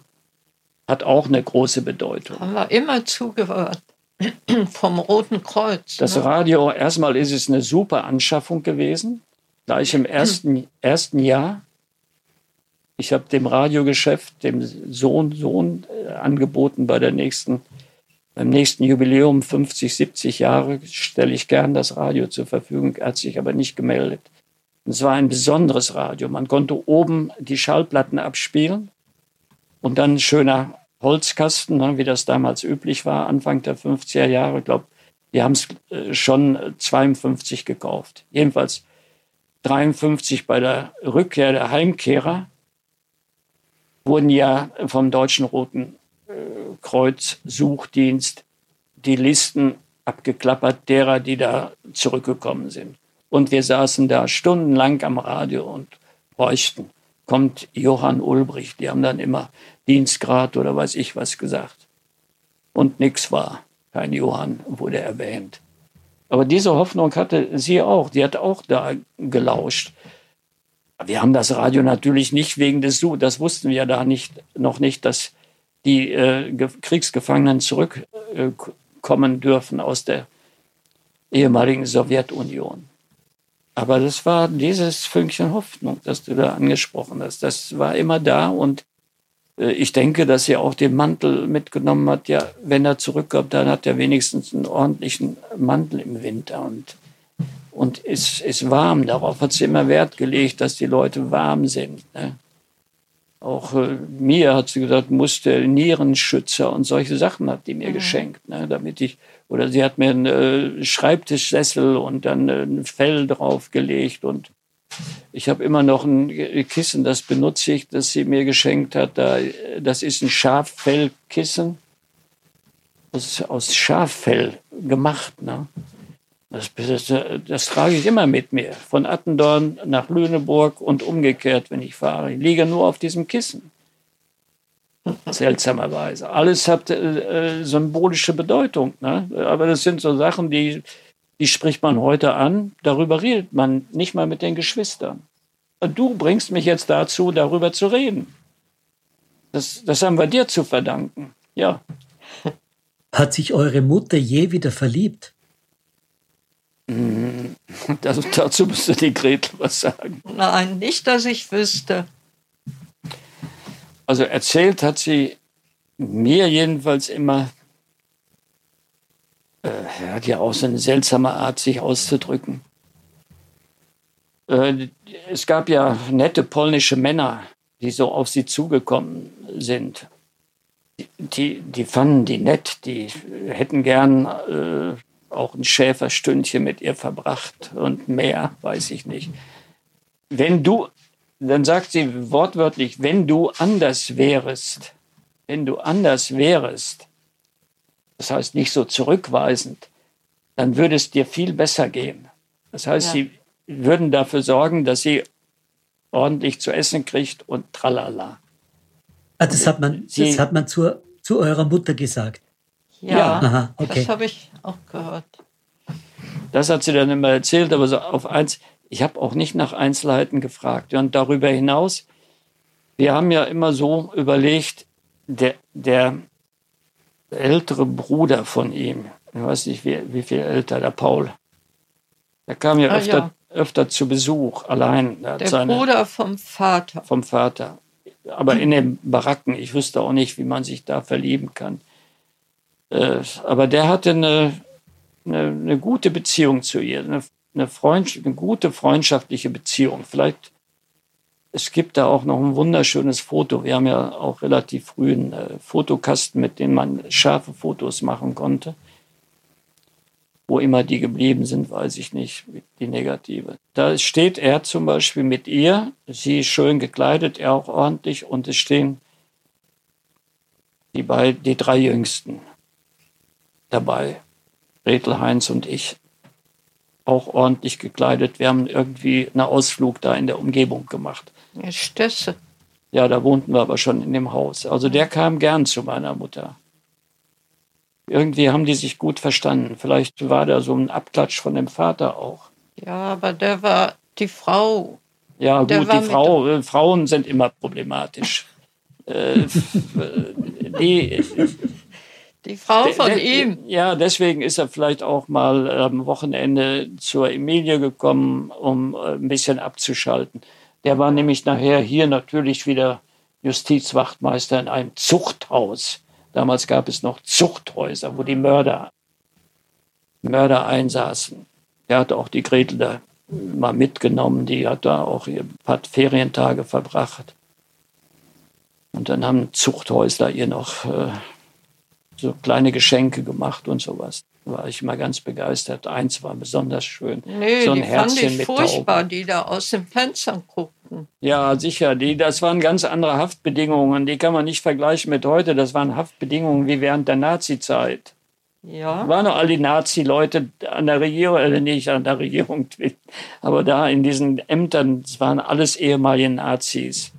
Hat auch eine große Bedeutung. Haben wir immer zugehört. Vom Roten Kreuz. Das ne? Radio, erstmal ist es eine super Anschaffung gewesen. Gleich im ersten, ersten Jahr. Ich habe dem Radiogeschäft, dem Sohn, Sohn äh, angeboten bei der nächsten, beim nächsten Jubiläum 50, 70 Jahre stelle ich gern das Radio zur Verfügung. Er hat sich aber nicht gemeldet. Es war ein besonderes Radio. Man konnte oben die Schallplatten abspielen und dann ein schöner Holzkasten, ne, wie das damals üblich war, Anfang der 50er Jahre. Glaube, die haben es äh, schon 52 gekauft. Jedenfalls 53 bei der Rückkehr der Heimkehrer wurden ja vom Deutschen Roten äh, Kreuz Suchdienst die Listen abgeklappert derer, die da zurückgekommen sind. Und wir saßen da stundenlang am Radio und horchten. Kommt Johann Ulbricht. Die haben dann immer Dienstgrad oder weiß ich was gesagt. Und nichts war. kein Johann wurde erwähnt. Aber diese Hoffnung hatte sie auch. Die hat auch da gelauscht. Wir haben das Radio natürlich nicht wegen des Su, das wussten wir da nicht, noch nicht, dass die äh, Kriegsgefangenen zurückkommen äh, dürfen aus der ehemaligen Sowjetunion. Aber das war dieses Fünkchen Hoffnung, das du da angesprochen hast. Das war immer da und ich denke, dass sie auch den Mantel mitgenommen hat. Ja, wenn er zurückkommt, dann hat er wenigstens einen ordentlichen Mantel im Winter und, und ist, ist warm. Darauf hat sie immer Wert gelegt, dass die Leute warm sind. Ne? Auch äh, mir hat sie gesagt, musste Nierenschützer und solche Sachen hat die mir mhm. geschenkt, ne? damit ich, oder sie hat mir einen äh, Schreibtischsessel und dann äh, ein Fell draufgelegt und ich habe immer noch ein Kissen, das benutze ich, das sie mir geschenkt hat. das ist ein Schaffellkissen. Das ist aus Schaffell gemacht. Ne? Das, das, das, trage ich immer mit mir. Von Attendorn nach Lüneburg und umgekehrt, wenn ich fahre. Ich liege nur auf diesem Kissen. Seltsamerweise. Alles hat äh, symbolische Bedeutung. Ne? Aber das sind so Sachen, die die spricht man heute an, darüber redet man nicht mal mit den Geschwistern. Und du bringst mich jetzt dazu, darüber zu reden. Das, das haben wir dir zu verdanken. Ja. Hat sich eure Mutter je wieder verliebt? Mm, das, dazu müsste die Gretel was sagen. Nein, nicht, dass ich wüsste. Also erzählt hat sie mir jedenfalls immer, er hat ja auch so eine seltsame Art, sich auszudrücken. Äh, es gab ja nette polnische Männer, die so auf sie zugekommen sind. Die, die fanden die nett, die hätten gern äh, auch ein Schäferstündchen mit ihr verbracht und mehr, weiß ich nicht. Wenn du, dann sagt sie wortwörtlich, wenn du anders wärest, wenn du anders wärest, das heißt nicht so zurückweisend, dann würde es dir viel besser gehen. Das heißt, ja. sie würden dafür sorgen, dass sie ordentlich zu essen kriegt und tralala. Ah, das hat man, sie, das hat man zur, zu eurer Mutter gesagt. Ja, ja. Aha, okay. das habe ich auch gehört. Das hat sie dann immer erzählt, aber so auf eins, ich habe auch nicht nach Einzelheiten gefragt. Und darüber hinaus, wir haben ja immer so überlegt, der, der ältere Bruder von ihm, ich weiß nicht, wie, wie viel älter, der Paul, der kam ja, ah, öfter, ja. öfter zu Besuch, allein. Der seine, Bruder vom Vater. Vom Vater. Aber in den Baracken, ich wüsste auch nicht, wie man sich da verlieben kann. Äh, aber der hatte eine, eine, eine, gute Beziehung zu ihr, eine, eine, Freund, eine gute freundschaftliche Beziehung. Vielleicht es gibt da auch noch ein wunderschönes Foto. Wir haben ja auch relativ früh einen äh, Fotokasten, mit dem man scharfe Fotos machen konnte. Wo immer die geblieben sind, weiß ich nicht, die negative. Da steht er zum Beispiel mit ihr, sie ist schön gekleidet, er auch ordentlich, und es stehen die, beid, die drei Jüngsten dabei, Gretel, Heinz und ich auch ordentlich gekleidet. Wir haben irgendwie einen Ausflug da in der Umgebung gemacht. Stösse. Ja, da wohnten wir aber schon in dem Haus. Also der kam gern zu meiner Mutter. Irgendwie haben die sich gut verstanden. Vielleicht war da so ein Abklatsch von dem Vater auch. Ja, aber der war die Frau. Ja, gut, die Frau, äh, Frauen sind immer problematisch. äh, die, die Frau von de, de, ihm. Ja, deswegen ist er vielleicht auch mal am Wochenende zur Emilie gekommen, um äh, ein bisschen abzuschalten. Der war nämlich nachher hier natürlich wieder Justizwachtmeister in einem Zuchthaus. Damals gab es noch Zuchthäuser, wo die Mörder, Mörder einsaßen. Er hat auch die Gretel da mal mitgenommen, die hat da auch ein paar Ferientage verbracht. Und dann haben Zuchthäusler ihr noch äh, so kleine Geschenke gemacht und sowas war ich mal ganz begeistert. Eins war besonders schön. Nee, so ein die Herzchen fand ich furchtbar, die da aus den Fenstern guckten. Ja, sicher. Die, das waren ganz andere Haftbedingungen. Die kann man nicht vergleichen mit heute. Das waren Haftbedingungen wie während der Nazi-Zeit. Ja. Waren noch all die Nazi-Leute an der Regierung, äh, nicht an der Regierung, aber da in diesen Ämtern, es waren alles ehemalige Nazis.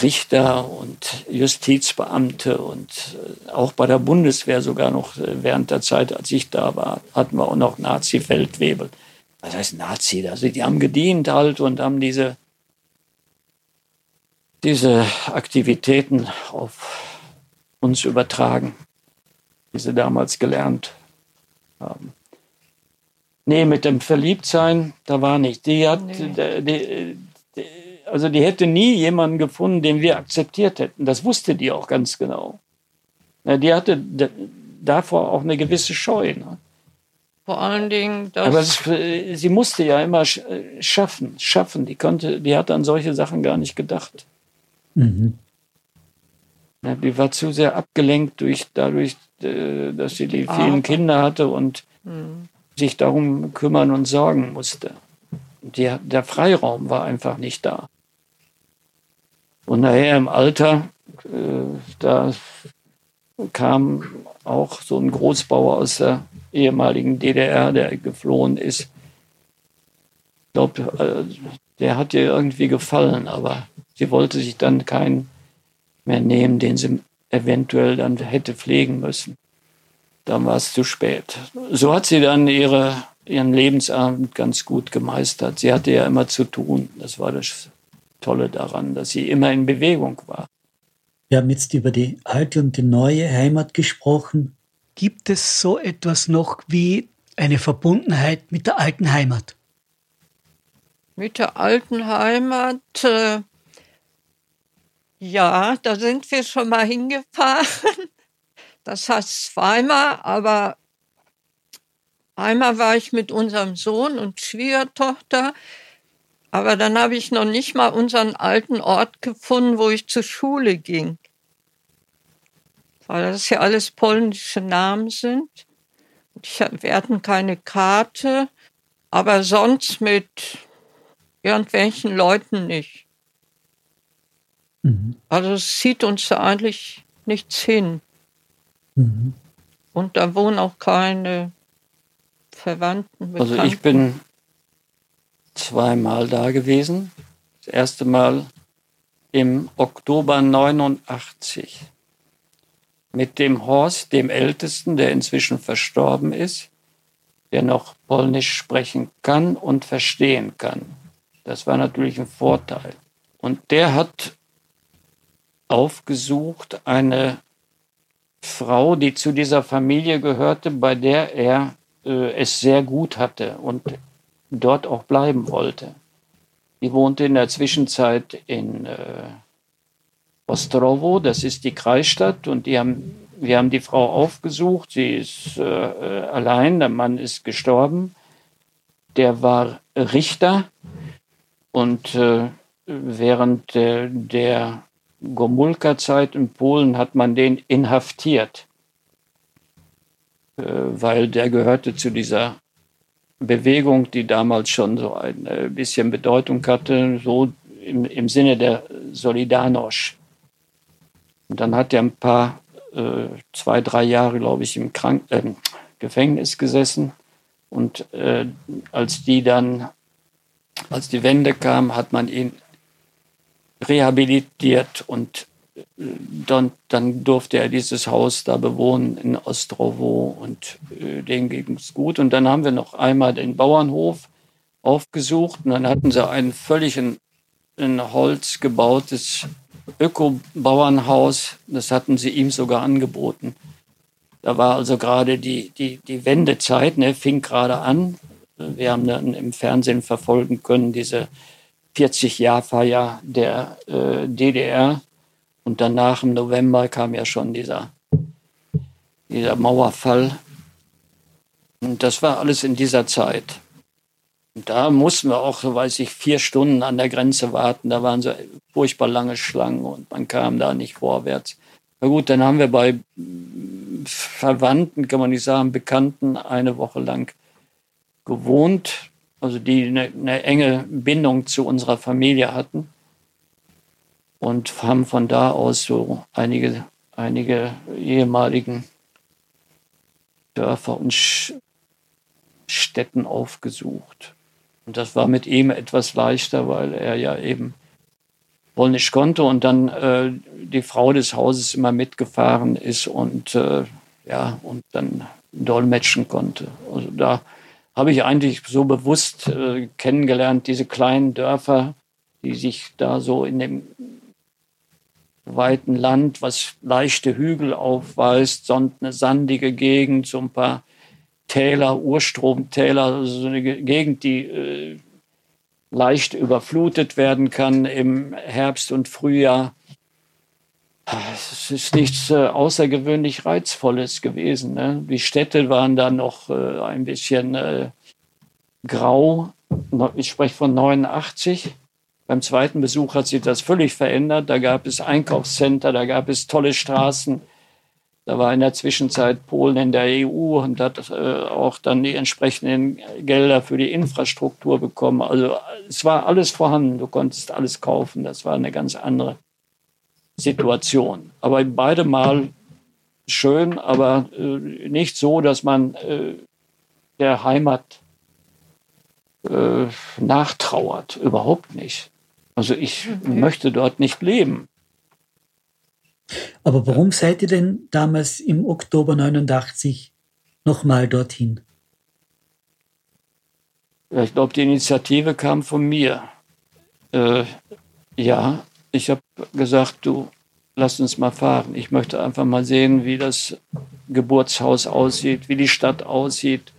Richter und Justizbeamte und äh, auch bei der Bundeswehr sogar noch äh, während der Zeit, als ich da war, hatten wir auch noch Nazi-Feldwebel. Was heißt Nazi? Also die haben gedient halt und haben diese, diese Aktivitäten auf uns übertragen, die sie damals gelernt haben. Nee, mit dem Verliebtsein, da war nicht. Die hat, nee. die, die, also die hätte nie jemanden gefunden, den wir akzeptiert hätten. Das wusste die auch ganz genau. Die hatte davor auch eine gewisse Scheu. Ne? Vor allen Dingen, dass aber es, sie musste ja immer schaffen, schaffen. Die konnte, die hat an solche Sachen gar nicht gedacht. Mhm. die war zu sehr abgelenkt durch dadurch, äh, dass sie die vielen ah. Kinder hatte und mhm sich darum kümmern und sorgen musste. Die, der Freiraum war einfach nicht da. Und nachher im Alter, äh, da kam auch so ein Großbauer aus der ehemaligen DDR, der geflohen ist. Ich glaube, äh, der hat ihr irgendwie gefallen, aber sie wollte sich dann keinen mehr nehmen, den sie eventuell dann hätte pflegen müssen dann war es zu spät. So hat sie dann ihre, ihren Lebensabend ganz gut gemeistert. Sie hatte ja immer zu tun. Das war das Tolle daran, dass sie immer in Bewegung war. Wir haben jetzt über die alte und die neue Heimat gesprochen. Gibt es so etwas noch wie eine Verbundenheit mit der alten Heimat? Mit der alten Heimat, äh, ja, da sind wir schon mal hingefahren. Das heißt zweimal, aber einmal war ich mit unserem Sohn und Schwiegertochter, aber dann habe ich noch nicht mal unseren alten Ort gefunden, wo ich zur Schule ging. Weil das ja alles polnische Namen sind. Ich, wir hatten keine Karte, aber sonst mit irgendwelchen Leuten nicht. Mhm. Also es zieht uns da eigentlich nichts hin. Mhm. Und da wohnen auch keine Verwandten. Bekannten. Also ich bin zweimal da gewesen. Das erste Mal im Oktober 89 mit dem Horst, dem Ältesten, der inzwischen verstorben ist, der noch Polnisch sprechen kann und verstehen kann. Das war natürlich ein Vorteil. Und der hat aufgesucht eine Frau, die zu dieser Familie gehörte, bei der er äh, es sehr gut hatte und dort auch bleiben wollte. Die wohnte in der Zwischenzeit in äh, Ostrowo, das ist die Kreisstadt, und die haben, wir haben die Frau aufgesucht. Sie ist äh, allein, der Mann ist gestorben. Der war Richter und äh, während der Gomulka-Zeit in Polen hat man den inhaftiert, äh, weil der gehörte zu dieser Bewegung, die damals schon so ein äh, bisschen Bedeutung hatte, so im, im Sinne der Solidarność. Und dann hat er ein paar, äh, zwei, drei Jahre, glaube ich, im Krank äh, Gefängnis gesessen. Und äh, als die dann, als die Wende kam, hat man ihn rehabilitiert und dann, dann durfte er dieses Haus da bewohnen in Ostrowo und äh, denen ging es gut. Und dann haben wir noch einmal den Bauernhof aufgesucht und dann hatten sie ein völlig in, in Holz gebautes Öko-Bauernhaus. Das hatten sie ihm sogar angeboten. Da war also gerade die, die, die Wendezeit, ne, fing gerade an. Wir haben dann im Fernsehen verfolgen können, diese 40-Jahr-Feier der äh, DDR. Und danach im November kam ja schon dieser, dieser Mauerfall. Und das war alles in dieser Zeit. Und da mussten wir auch, weiß ich, vier Stunden an der Grenze warten. Da waren so furchtbar lange Schlangen und man kam da nicht vorwärts. Na gut, dann haben wir bei Verwandten, kann man nicht sagen, Bekannten eine Woche lang gewohnt also die eine, eine enge Bindung zu unserer Familie hatten und haben von da aus so einige, einige ehemaligen Dörfer und Städten aufgesucht. Und das war mit ihm etwas leichter, weil er ja eben Polnisch konnte und dann äh, die Frau des Hauses immer mitgefahren ist und äh, ja und dann dolmetschen konnte. Also da habe ich eigentlich so bewusst äh, kennengelernt, diese kleinen Dörfer, die sich da so in dem weiten Land, was leichte Hügel aufweist, eine sandige Gegend, so ein paar Täler, Urstromtäler, also so eine Gegend, die äh, leicht überflutet werden kann im Herbst und Frühjahr. Es ist nichts äh, außergewöhnlich Reizvolles gewesen. Ne? Die Städte waren da noch äh, ein bisschen äh, grau. Ich spreche von 89. Beim zweiten Besuch hat sich das völlig verändert. Da gab es Einkaufscenter, da gab es tolle Straßen. Da war in der Zwischenzeit Polen in der EU und hat äh, auch dann die entsprechenden Gelder für die Infrastruktur bekommen. Also es war alles vorhanden, du konntest alles kaufen. Das war eine ganz andere Situation. Aber beide Mal schön, aber äh, nicht so, dass man äh, der Heimat äh, nachtrauert. Überhaupt nicht. Also ich okay. möchte dort nicht leben. Aber warum seid ihr denn damals im Oktober 89 nochmal dorthin? Ja, ich glaube, die Initiative kam von mir. Äh, ja, ich habe gesagt, du, lass uns mal fahren. Ich möchte einfach mal sehen, wie das Geburtshaus aussieht, wie die Stadt aussieht,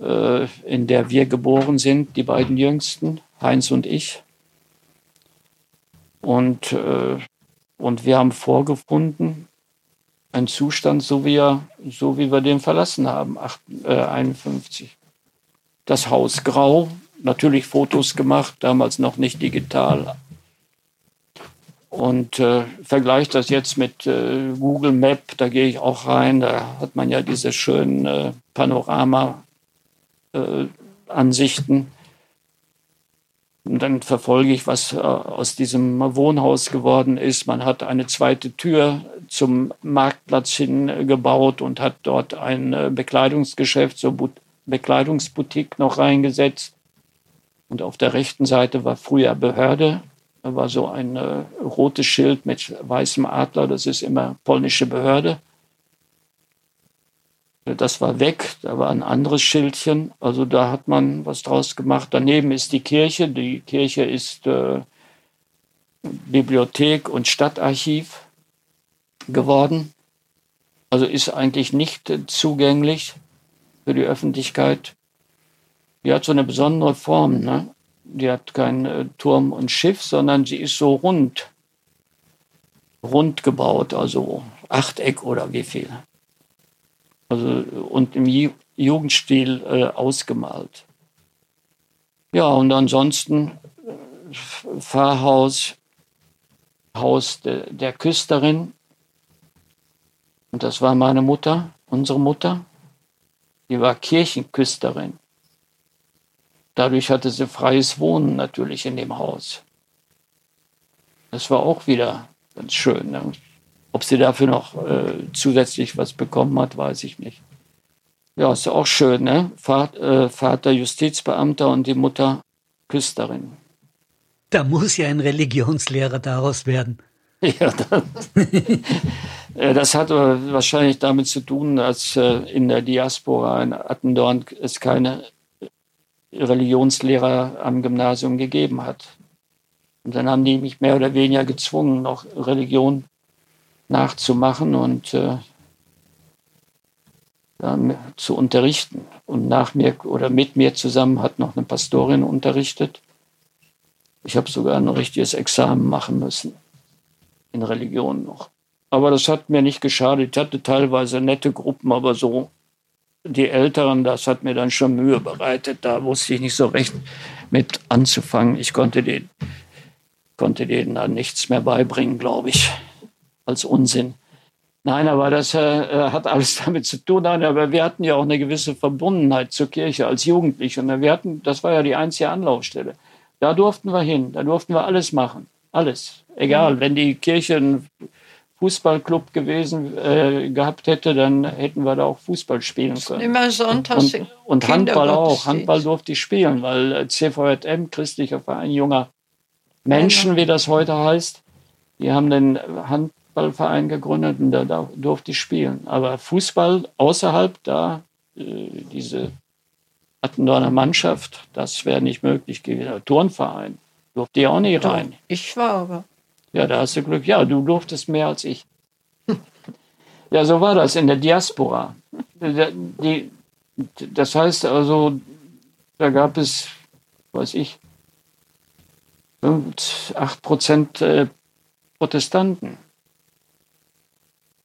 äh, in der wir geboren sind, die beiden Jüngsten, Heinz und ich. Und äh, und wir haben vorgefunden, einen Zustand, so wie, er, so wie wir den verlassen haben, 1951. äh, Das Haus grau, natürlich Fotos gemacht, damals noch nicht digital. Und äh, vergleicht das jetzt mit äh, Google Map, da gehe ich auch rein, da hat man ja diese schönen äh, Panorama-Ansichten. Äh, und dann verfolge ich, was äh, aus diesem Wohnhaus geworden ist. Man hat eine zweite Tür zum Marktplatz hin gebaut und hat dort ein äh, Bekleidungsgeschäft, so Bekleidungsboutique noch reingesetzt. Und auf der rechten Seite war früher Behörde. Da war so ein äh, rotes Schild mit weißem Adler. Das ist immer polnische Behörde. Das war weg, da war ein anderes Schildchen. Also da hat man was draus gemacht. Daneben ist die Kirche. Die Kirche ist äh, Bibliothek und Stadtarchiv geworden. Also ist eigentlich nicht zugänglich für die Öffentlichkeit. Die hat so eine besondere Form. Ne? Die hat keinen äh, Turm und Schiff, sondern sie ist so rund. Rund gebaut, also Achteck oder wie viel also, und im Jugendstil äh, ausgemalt. Ja, und ansonsten äh, Pfarrhaus, Haus de, der Küsterin. Und das war meine Mutter, unsere Mutter. Die war Kirchenküsterin. Dadurch hatte sie freies Wohnen natürlich in dem Haus. Das war auch wieder ganz schön. Ne? Ob sie dafür noch äh, zusätzlich was bekommen hat, weiß ich nicht. Ja, ist ja auch schön, ne? Vater, äh, Vater Justizbeamter und die Mutter Küsterin. Da muss ja ein Religionslehrer daraus werden. Ja, das, das hat wahrscheinlich damit zu tun, dass äh, in der Diaspora in Attendorn es keine Religionslehrer am Gymnasium gegeben hat. Und dann haben die mich mehr oder weniger gezwungen, noch Religion nachzumachen und äh, zu unterrichten. Und nach mir oder mit mir zusammen hat noch eine Pastorin unterrichtet. Ich habe sogar ein richtiges Examen machen müssen in Religion noch. Aber das hat mir nicht geschadet. Ich hatte teilweise nette Gruppen, aber so die Älteren, das hat mir dann schon Mühe bereitet. Da wusste ich nicht so recht mit anzufangen. Ich konnte denen, konnte denen dann nichts mehr beibringen, glaube ich als Unsinn. Nein, aber das äh, äh hat alles damit zu tun. Nein, aber wir hatten ja auch eine gewisse Verbundenheit zur Kirche als Jugendliche. Und wir hatten, das war ja die einzige Anlaufstelle. Da durften wir hin, da durften wir alles machen. Alles. Egal, mhm. wenn die Kirche ein Fußballclub gewesen äh, gehabt hätte, dann hätten wir da auch Fußball spielen können. Immer sonntags. Und, und Handball auch. Handball durfte ich spielen, weil CVJM, christlicher Verein junger Menschen, wie das heute heißt. Die haben den Handballverein gegründet und da, da durfte ich spielen. Aber Fußball außerhalb, da äh, diese Attendorner Mannschaft, das wäre nicht möglich gewesen. Turnverein durfte ich auch nicht rein. Ich war aber. Ja, da hast du Glück. Ja, du durftest mehr als ich. ja, so war das in der Diaspora. Die, das heißt also, da gab es, weiß ich, 8 Prozent äh, Protestanten.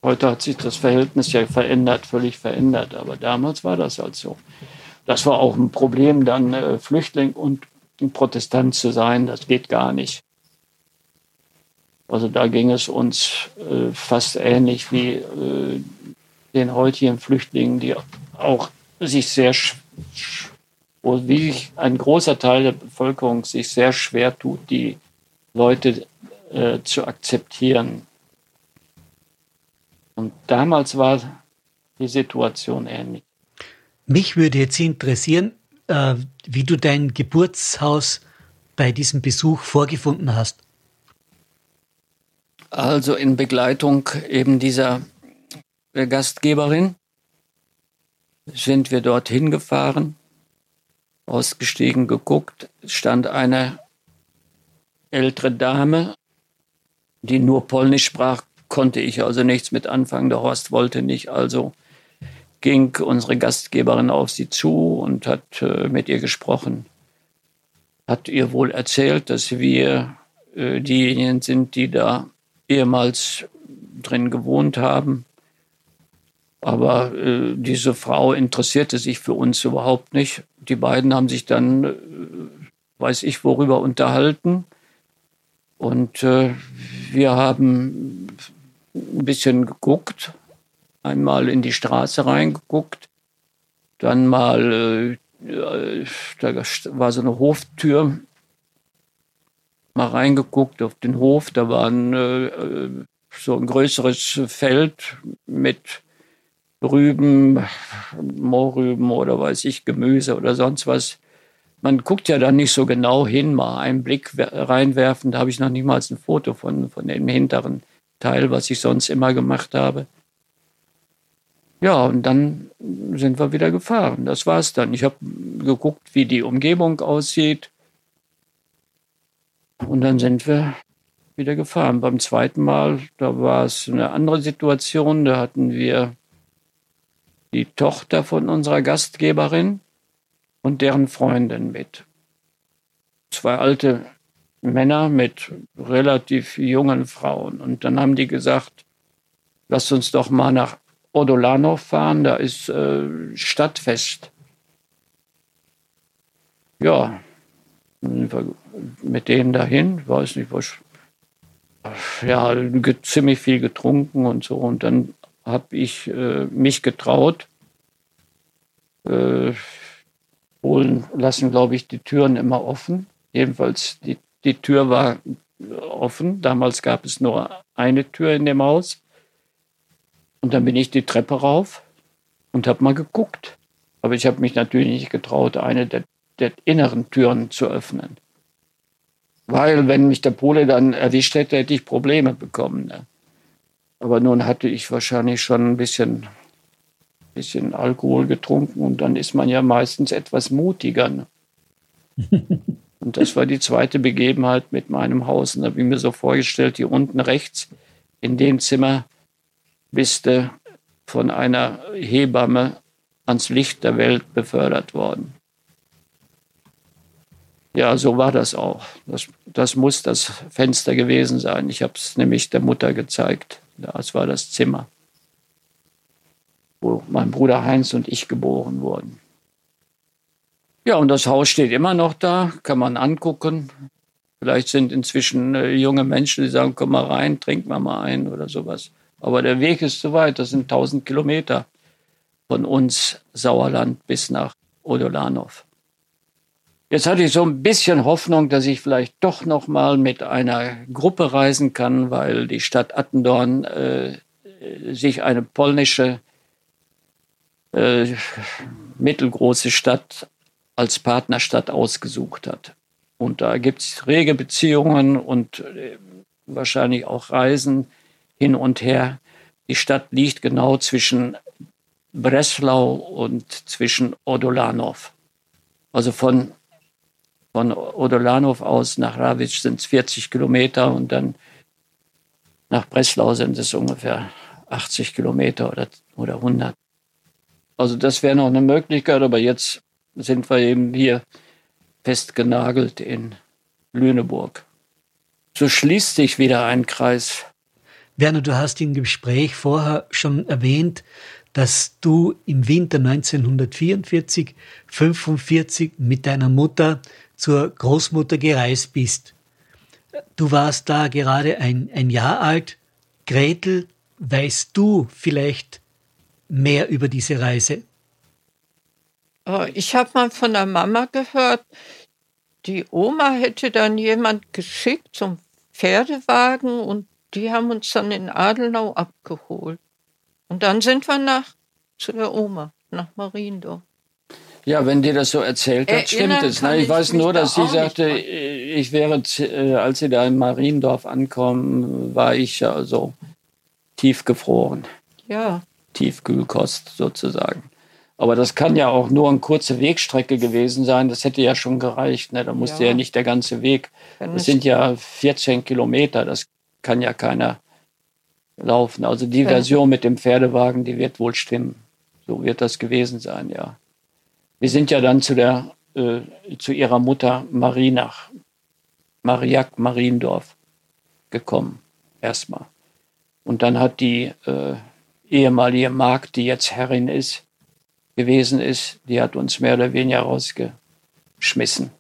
Heute hat sich das Verhältnis ja verändert, völlig verändert, aber damals war das halt so. Das war auch ein Problem, dann äh, Flüchtling und Protestant zu sein, das geht gar nicht. Also da ging es uns äh, fast ähnlich wie äh, den heutigen Flüchtlingen, die auch sich sehr, wo wie ein großer Teil der Bevölkerung sich sehr schwer tut, die Leute äh, zu akzeptieren. Und damals war die Situation ähnlich. Mich würde jetzt interessieren, äh, wie du dein Geburtshaus bei diesem Besuch vorgefunden hast. Also in Begleitung eben dieser Gastgeberin sind wir dorthin gefahren, ausgestiegen, geguckt, stand eine ältere Dame, die nur Polnisch sprach, konnte ich also nichts mit anfangen. Der Horst wollte nicht, also ging unsere Gastgeberin auf sie zu und hat äh, mit ihr gesprochen. Hat ihr wohl erzählt, dass wir äh, diejenigen sind, die da ehemals drin gewohnt haben. Aber äh, diese Frau interessierte sich für uns überhaupt nicht. Die beiden haben sich dann, äh, weiß ich, worüber unterhalten. Und äh, wir haben ein bisschen geguckt, einmal in die Straße reingeguckt, dann mal, äh, da war so eine Hoftür, mal reingeguckt auf den Hof, da war ein, äh, so ein größeres Feld mit Rüben, Mohrrüben oder weiß ich, Gemüse oder sonst was. Man guckt ja da nicht so genau hin, mal einen Blick reinwerfen. Da habe ich noch niemals ein Foto von, von dem hinteren Teil, was ich sonst immer gemacht habe. Ja, und dann sind wir wieder gefahren. Das war's dann. Ich habe geguckt, wie die Umgebung aussieht. Und dann sind wir wieder gefahren. Beim zweiten Mal, da war es eine andere Situation. Da hatten wir die Tochter von unserer Gastgeberin und deren Freundin mit. Zwei alte Männer mit relativ jungen Frauen. Und dann haben die gesagt, lass uns doch mal nach Odolanov fahren, da ist äh, Stadtfest. Ja, mit denen dahin, weiß nicht, was. Ja, ziemlich viel getrunken und so. Und dann habe ich äh, mich getraut, äh, holen lassen, glaube ich, die Türen immer offen. Jedenfalls, die, die Tür war offen. Damals gab es nur eine Tür in dem Haus. Und dann bin ich die Treppe rauf und habe mal geguckt. Aber ich habe mich natürlich nicht getraut, eine der, der, inneren Türen zu öffnen. Weil, wenn mich der Pole dann erwischt hätte, hätte ich Probleme bekommen. Ne? Aber nun hatte ich wahrscheinlich schon ein bisschen, bisschen Alkohol getrunken und dann ist man ja meistens etwas mutiger. Ne? und das war die zweite Begebenheit mit meinem Haus. Und da habe ich mir so vorgestellt, hier unten rechts in dem Zimmer bist du von einer Hebamme ans Licht der Welt befördert worden. Ja, so war das auch. Das, das muss das Fenster gewesen sein. Ich habe es nämlich der Mutter gezeigt. Das war das Zimmer, wo mein Bruder Heinz und ich geboren wurden. Ja, und das Haus steht immer noch da, kann man angucken. Vielleicht sind inzwischen äh, junge Menschen, die sagen, komm mal rein, trink mal mal ein oder sowas. Aber der Weg ist zu weit, das sind 1000 Kilometer von uns Sauerland bis nach Odolanov. Jetzt hatte ich so ein bisschen Hoffnung, dass ich vielleicht doch noch mal mit einer Gruppe reisen kann, weil die Stadt Attendorn äh, sich eine polnische äh, mittelgroße Stadt als Partnerstadt ausgesucht hat. Und da gibt es rege Beziehungen und äh, wahrscheinlich auch Reisen hin und her. Die Stadt liegt genau zwischen Breslau und zwischen Odolanov. Also von, von Odolanov aus nach Rawitsch sind es 40 Kilometer und dann nach Breslau sind es ungefähr 80 Kilometer oder, oder 100. Also das wäre noch eine Möglichkeit, aber jetzt sind wir eben hier festgenagelt in Lüneburg. So schließt sich wieder ein Kreis. Werner, du hast im Gespräch vorher schon erwähnt, dass du im Winter 1944, 45 mit deiner Mutter zur Großmutter gereist bist. Du warst da gerade ein, ein Jahr alt. Gretel, weißt du vielleicht mehr über diese Reise? Oh, ich habe mal von der Mama gehört, die Oma hätte dann jemand geschickt zum Pferdewagen und die haben uns dann in Adelnau abgeholt. Und dann sind wir nach zu der Oma, nach Mariendorf. Ja, wenn dir das so erzählt hat, stimmt es. Ne? Ich, ich weiß nur, dass sie sagte, ich wäre, äh, als sie da in Mariendorf ankommen, war ich ja so tiefgefroren. Ja. Tiefkühlkost sozusagen. Aber das kann ja auch nur eine kurze Wegstrecke gewesen sein. Das hätte ja schon gereicht. Ne? Da musste ja. ja nicht der ganze Weg. Das sind ja 14 Kilometer. Das kann ja keiner laufen. Also die Version mit dem Pferdewagen, die wird wohl stimmen. So wird das gewesen sein, ja. Wir sind ja dann zu der, äh, zu ihrer Mutter Marie nach Mariak Mariendorf gekommen. Erstmal. Und dann hat die äh, ehemalige Magd, die jetzt Herrin ist, gewesen ist, die hat uns mehr oder weniger rausgeschmissen.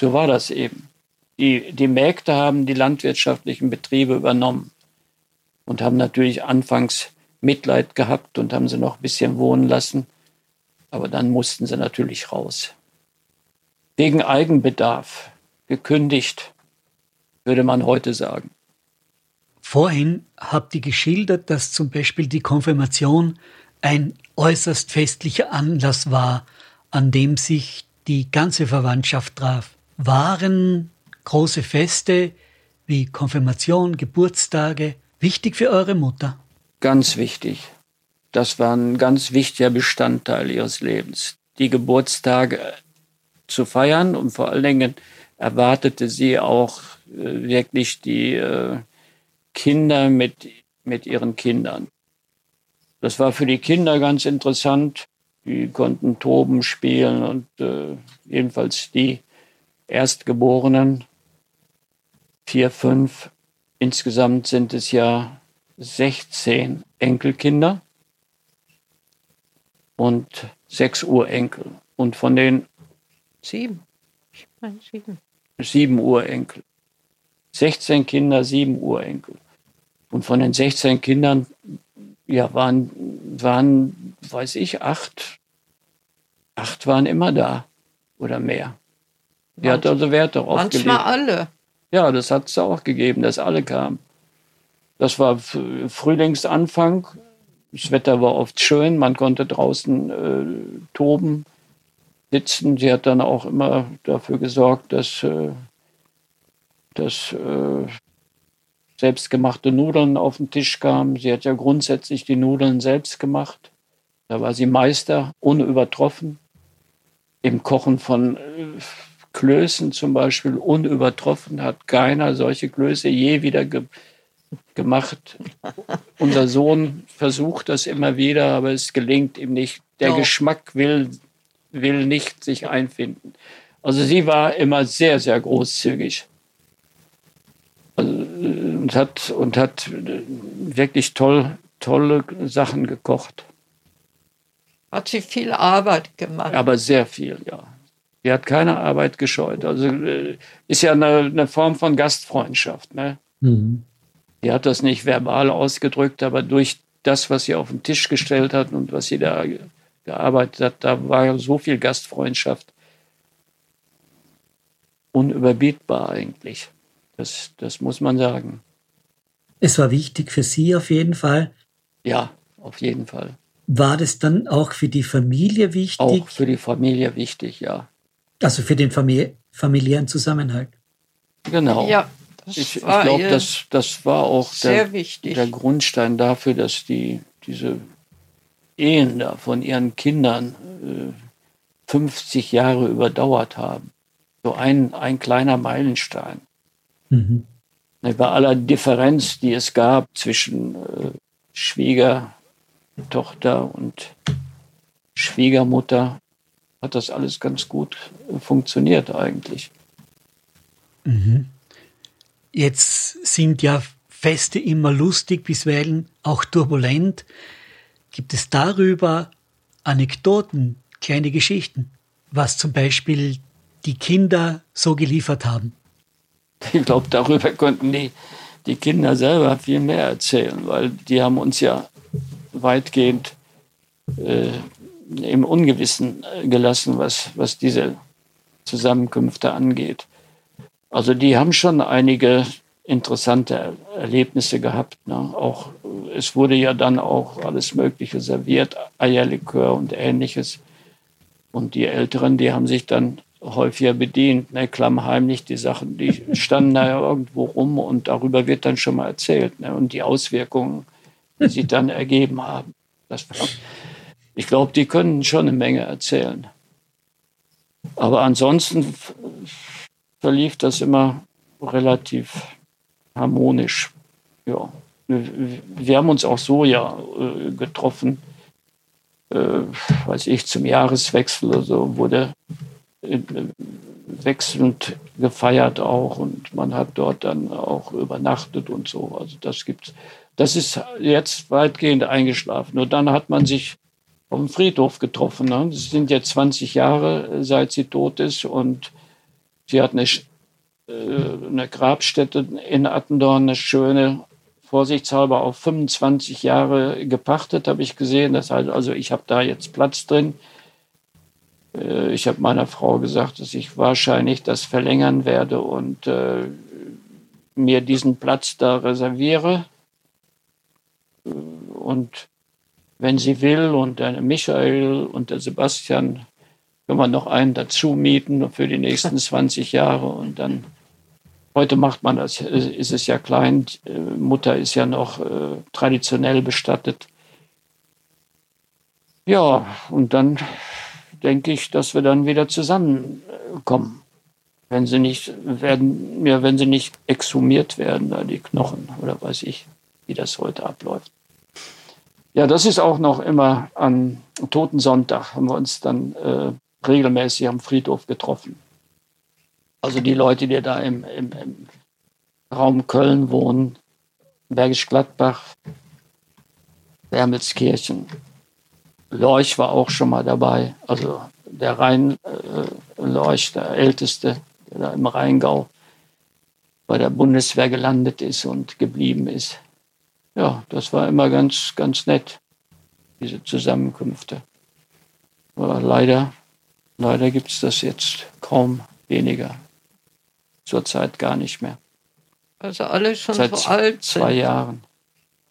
So war das eben. Die, die Mägde haben die landwirtschaftlichen Betriebe übernommen und haben natürlich anfangs Mitleid gehabt und haben sie noch ein bisschen wohnen lassen. Aber dann mussten sie natürlich raus. Wegen Eigenbedarf gekündigt, würde man heute sagen. Vorhin habt ihr geschildert, dass zum Beispiel die Konfirmation ein äußerst festlicher Anlass war, an dem sich die ganze Verwandtschaft traf. Waren große Feste wie Konfirmation, Geburtstage wichtig für eure Mutter? Ganz wichtig. Das war ein ganz wichtiger Bestandteil ihres Lebens. Die Geburtstage zu feiern und vor allen Dingen erwartete sie auch äh, wirklich die äh, Kinder mit, mit ihren Kindern. Das war für die Kinder ganz interessant. Die konnten toben, spielen und äh, jedenfalls die Erstgeborenen, vier, fünf, insgesamt sind es ja 16 Enkelkinder und sechs Urenkel. Und von den sieben, ich meine sieben. Sieben Urenkel. 16 Kinder, sieben Urenkel. Und von den 16 Kindern ja, waren, waren, weiß ich, acht. Acht waren immer da oder mehr. Die Manch, hat also Wert darauf Manchmal gelegt. alle. Ja, das hat es auch gegeben, dass alle kamen. Das war Frühlingsanfang. Das Wetter war oft schön. Man konnte draußen äh, toben, sitzen. Sie hat dann auch immer dafür gesorgt, dass, äh, dass äh, selbstgemachte Nudeln auf den Tisch kamen. Sie hat ja grundsätzlich die Nudeln selbst gemacht. Da war sie Meister, unübertroffen. Im Kochen von äh, Klößen zum Beispiel, unübertroffen, hat keiner solche Klöße je wieder ge gemacht. Unser Sohn versucht das immer wieder, aber es gelingt ihm nicht. Der no. Geschmack will, will nicht sich einfinden. Also sie war immer sehr, sehr großzügig. Also und hat, und hat wirklich toll, tolle Sachen gekocht. Hat sie viel Arbeit gemacht? Aber sehr viel, ja. Sie hat keine Arbeit gescheut. Also äh, ist ja eine, eine Form von Gastfreundschaft. Ne? Mhm. Sie hat das nicht verbal ausgedrückt, aber durch das, was sie auf den Tisch gestellt hat und was sie da gearbeitet hat, da war so viel Gastfreundschaft. Unüberbietbar eigentlich. Das, das muss man sagen. Es war wichtig für Sie auf jeden Fall. Ja, auf jeden Fall. War das dann auch für die Familie wichtig? Auch für die Familie wichtig, ja. Also für den famili familiären Zusammenhalt. Genau. Ja, ich, ich glaube, das, das war auch der, der, Grundstein dafür, dass die diese Ehen da von ihren Kindern äh, 50 Jahre überdauert haben. So ein, ein kleiner Meilenstein. Mhm. Bei aller Differenz, die es gab zwischen äh, Schwiegertochter und Schwiegermutter, hat das alles ganz gut äh, funktioniert eigentlich. Mhm. Jetzt sind ja Feste immer lustig, bisweilen auch turbulent. Gibt es darüber Anekdoten, kleine Geschichten, was zum Beispiel die Kinder so geliefert haben? Ich glaube, darüber konnten die, die Kinder selber viel mehr erzählen, weil die haben uns ja weitgehend äh, im Ungewissen gelassen, was, was diese Zusammenkünfte angeht. Also die haben schon einige interessante Erlebnisse gehabt. Ne? Auch, es wurde ja dann auch alles Mögliche serviert, Eierlikör und ähnliches. Und die Älteren, die haben sich dann häufiger bedient, ne? klammheimlich die Sachen, die standen da ja irgendwo rum und darüber wird dann schon mal erzählt ne? und die Auswirkungen, die sich dann ergeben haben. Das, ich glaube, die können schon eine Menge erzählen. Aber ansonsten verlief das immer relativ harmonisch. Ja. Wir haben uns auch so ja äh, getroffen, äh, weiß ich, zum Jahreswechsel oder so, wurde wechselnd gefeiert auch und man hat dort dann auch übernachtet und so. Also das gibt's. Das ist jetzt weitgehend eingeschlafen. Nur dann hat man sich auf dem Friedhof getroffen. Ne? Das sind jetzt 20 Jahre, seit sie tot ist und sie hat eine äh, eine Grabstätte in Attendorn, eine schöne, vorsichtshalber auf 25 Jahre gepachtet, habe ich gesehen. Das heißt also, ich habe da jetzt Platz drin. Äh, ich habe meiner Frau gesagt, dass ich wahrscheinlich das verlängern werde und äh, mir diesen Platz da reserviere. Und wenn sie will und der Michael und der Sebastian, können wir noch einen dazu mieten für die nächsten 20 Jahre und dann Heute macht man das, ist es ja klein. Mutter ist ja noch äh, traditionell bestattet. Ja, und dann denke ich, dass wir dann wieder zusammenkommen. Wenn sie nicht werden, ja, wenn sie nicht exhumiert werden, da die Knochen oder weiß ich, wie das heute abläuft. Ja, das ist auch noch immer an Totensonntag, haben wir uns dann äh, regelmäßig am Friedhof getroffen. Also die Leute, die da im, im, im Raum Köln wohnen, Bergisch Gladbach, Wermelskirchen. Lorch war auch schon mal dabei. Also der Rhein äh, Lorch, der Älteste, der da im Rheingau bei der Bundeswehr gelandet ist und geblieben ist. Ja, das war immer ganz, ganz nett, diese Zusammenkünfte. Aber leider, leider gibt es das jetzt kaum weniger zurzeit gar nicht mehr. Also alle schon Seit so alt sind. Zwei Jahren.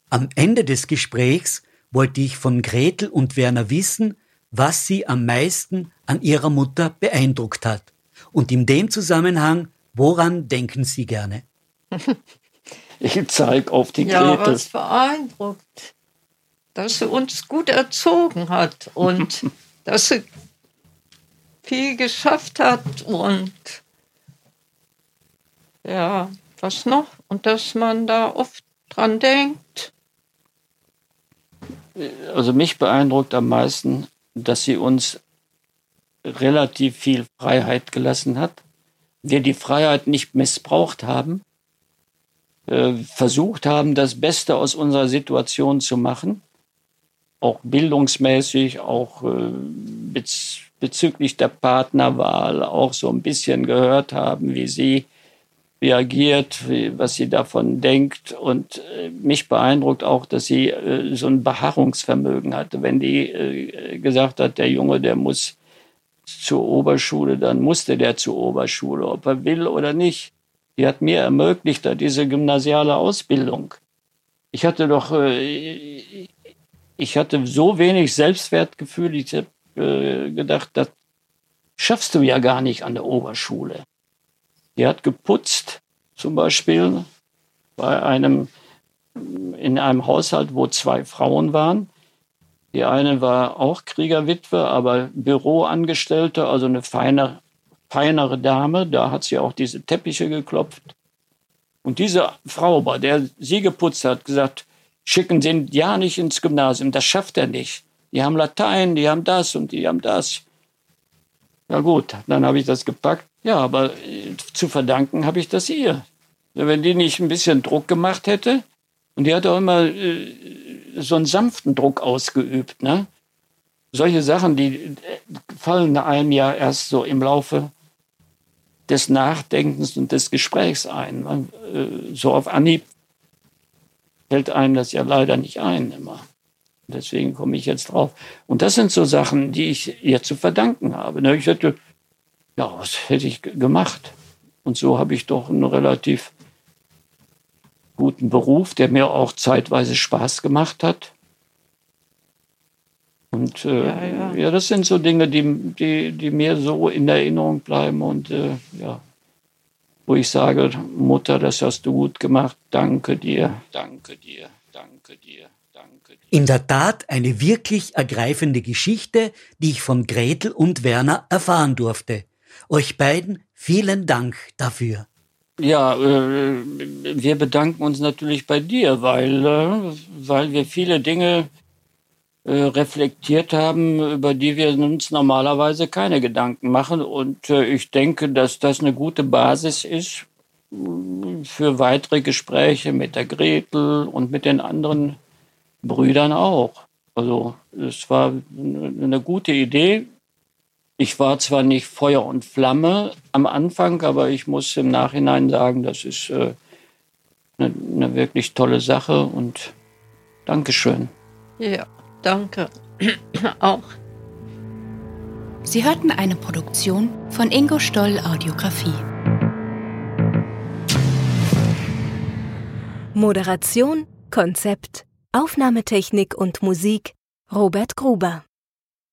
Am Ende des Gesprächs wollte ich von Gretel und Werner wissen, was sie am meisten an ihrer Mutter beeindruckt hat. Und in dem Zusammenhang, woran denken Sie gerne? ich zeige auf die ja, Gretel. Ja, was beeindruckt, dass sie uns gut erzogen hat und dass sie viel geschafft hat und ja, was noch? Und dass man da oft dran denkt. Also mich beeindruckt am meisten, dass sie uns relativ viel Freiheit gelassen hat. Wir die Freiheit nicht missbraucht haben, äh, versucht haben, das Beste aus unserer Situation zu machen, auch bildungsmäßig, auch äh, bezüglich der Partnerwahl, auch so ein bisschen gehört haben, wie sie reagiert, was sie davon denkt. Und äh, mich beeindruckt auch, dass sie äh, so ein Beharrungsvermögen hatte. Wenn die äh, gesagt hat, der Junge, der muss zur Oberschule, dann musste der zur Oberschule, ob er will oder nicht. Die hat mir ermöglicht, diese gymnasiale Ausbildung. Ich hatte doch, ich hatte so wenig Selbstwertgefühl, ich habe gedacht, das schaffst du ja gar nicht an der Oberschule. Die hat geputzt, zum Beispiel bei einem, in einem Haushalt, wo zwei Frauen waren. Die eine war auch Kriegerwitwe, aber Büroangestellte, also eine feine, feinere Dame. Da hat sie auch diese Teppiche geklopft. Und diese Frau, bei der sie geputzt hat, gesagt, schicken Sie ihn ja nicht ins Gymnasium, das schafft er nicht. Die haben Latein, die haben das und die haben das. Ja gut, dann habe ich das gepackt. Ja, aber äh, zu verdanken habe ich das ihr. Wenn die nicht ein bisschen Druck gemacht hätte, und die hat auch immer äh, so einen sanften Druck ausgeübt. Ne? Solche Sachen, die äh, fallen einem ja erst so im Laufe des Nachdenkens und des Gesprächs ein. Man, äh, so auf Anhieb fällt einem das ja leider nicht ein immer. Deswegen komme ich jetzt drauf. Und das sind so Sachen, die ich ihr zu verdanken habe. Ne? Ich hätte, ja, was hätte ich gemacht? Und so habe ich doch einen relativ guten Beruf, der mir auch zeitweise Spaß gemacht hat. Und äh, ja, ja. ja, das sind so Dinge, die, die, die mir so in Erinnerung bleiben und äh, ja, wo ich sage, Mutter, das hast du gut gemacht, danke dir, danke dir, danke dir, danke dir. In der Tat eine wirklich ergreifende Geschichte, die ich von Gretel und Werner erfahren durfte. Euch beiden vielen Dank dafür. Ja, äh, wir bedanken uns natürlich bei dir, weil, äh, weil wir viele Dinge äh, reflektiert haben, über die wir uns normalerweise keine Gedanken machen. Und ich denke, dass das eine gute Basis ist für weitere Gespräche mit der Gretel und mit den anderen Brüdern auch. Also es war eine gute Idee. Ich war zwar nicht Feuer und Flamme am Anfang, aber ich muss im Nachhinein sagen, das ist äh, eine, eine wirklich tolle Sache und Dankeschön. Ja, danke. Auch. Sie hörten eine Produktion von Ingo Stoll Audiografie. Moderation, Konzept, Aufnahmetechnik und Musik Robert Gruber.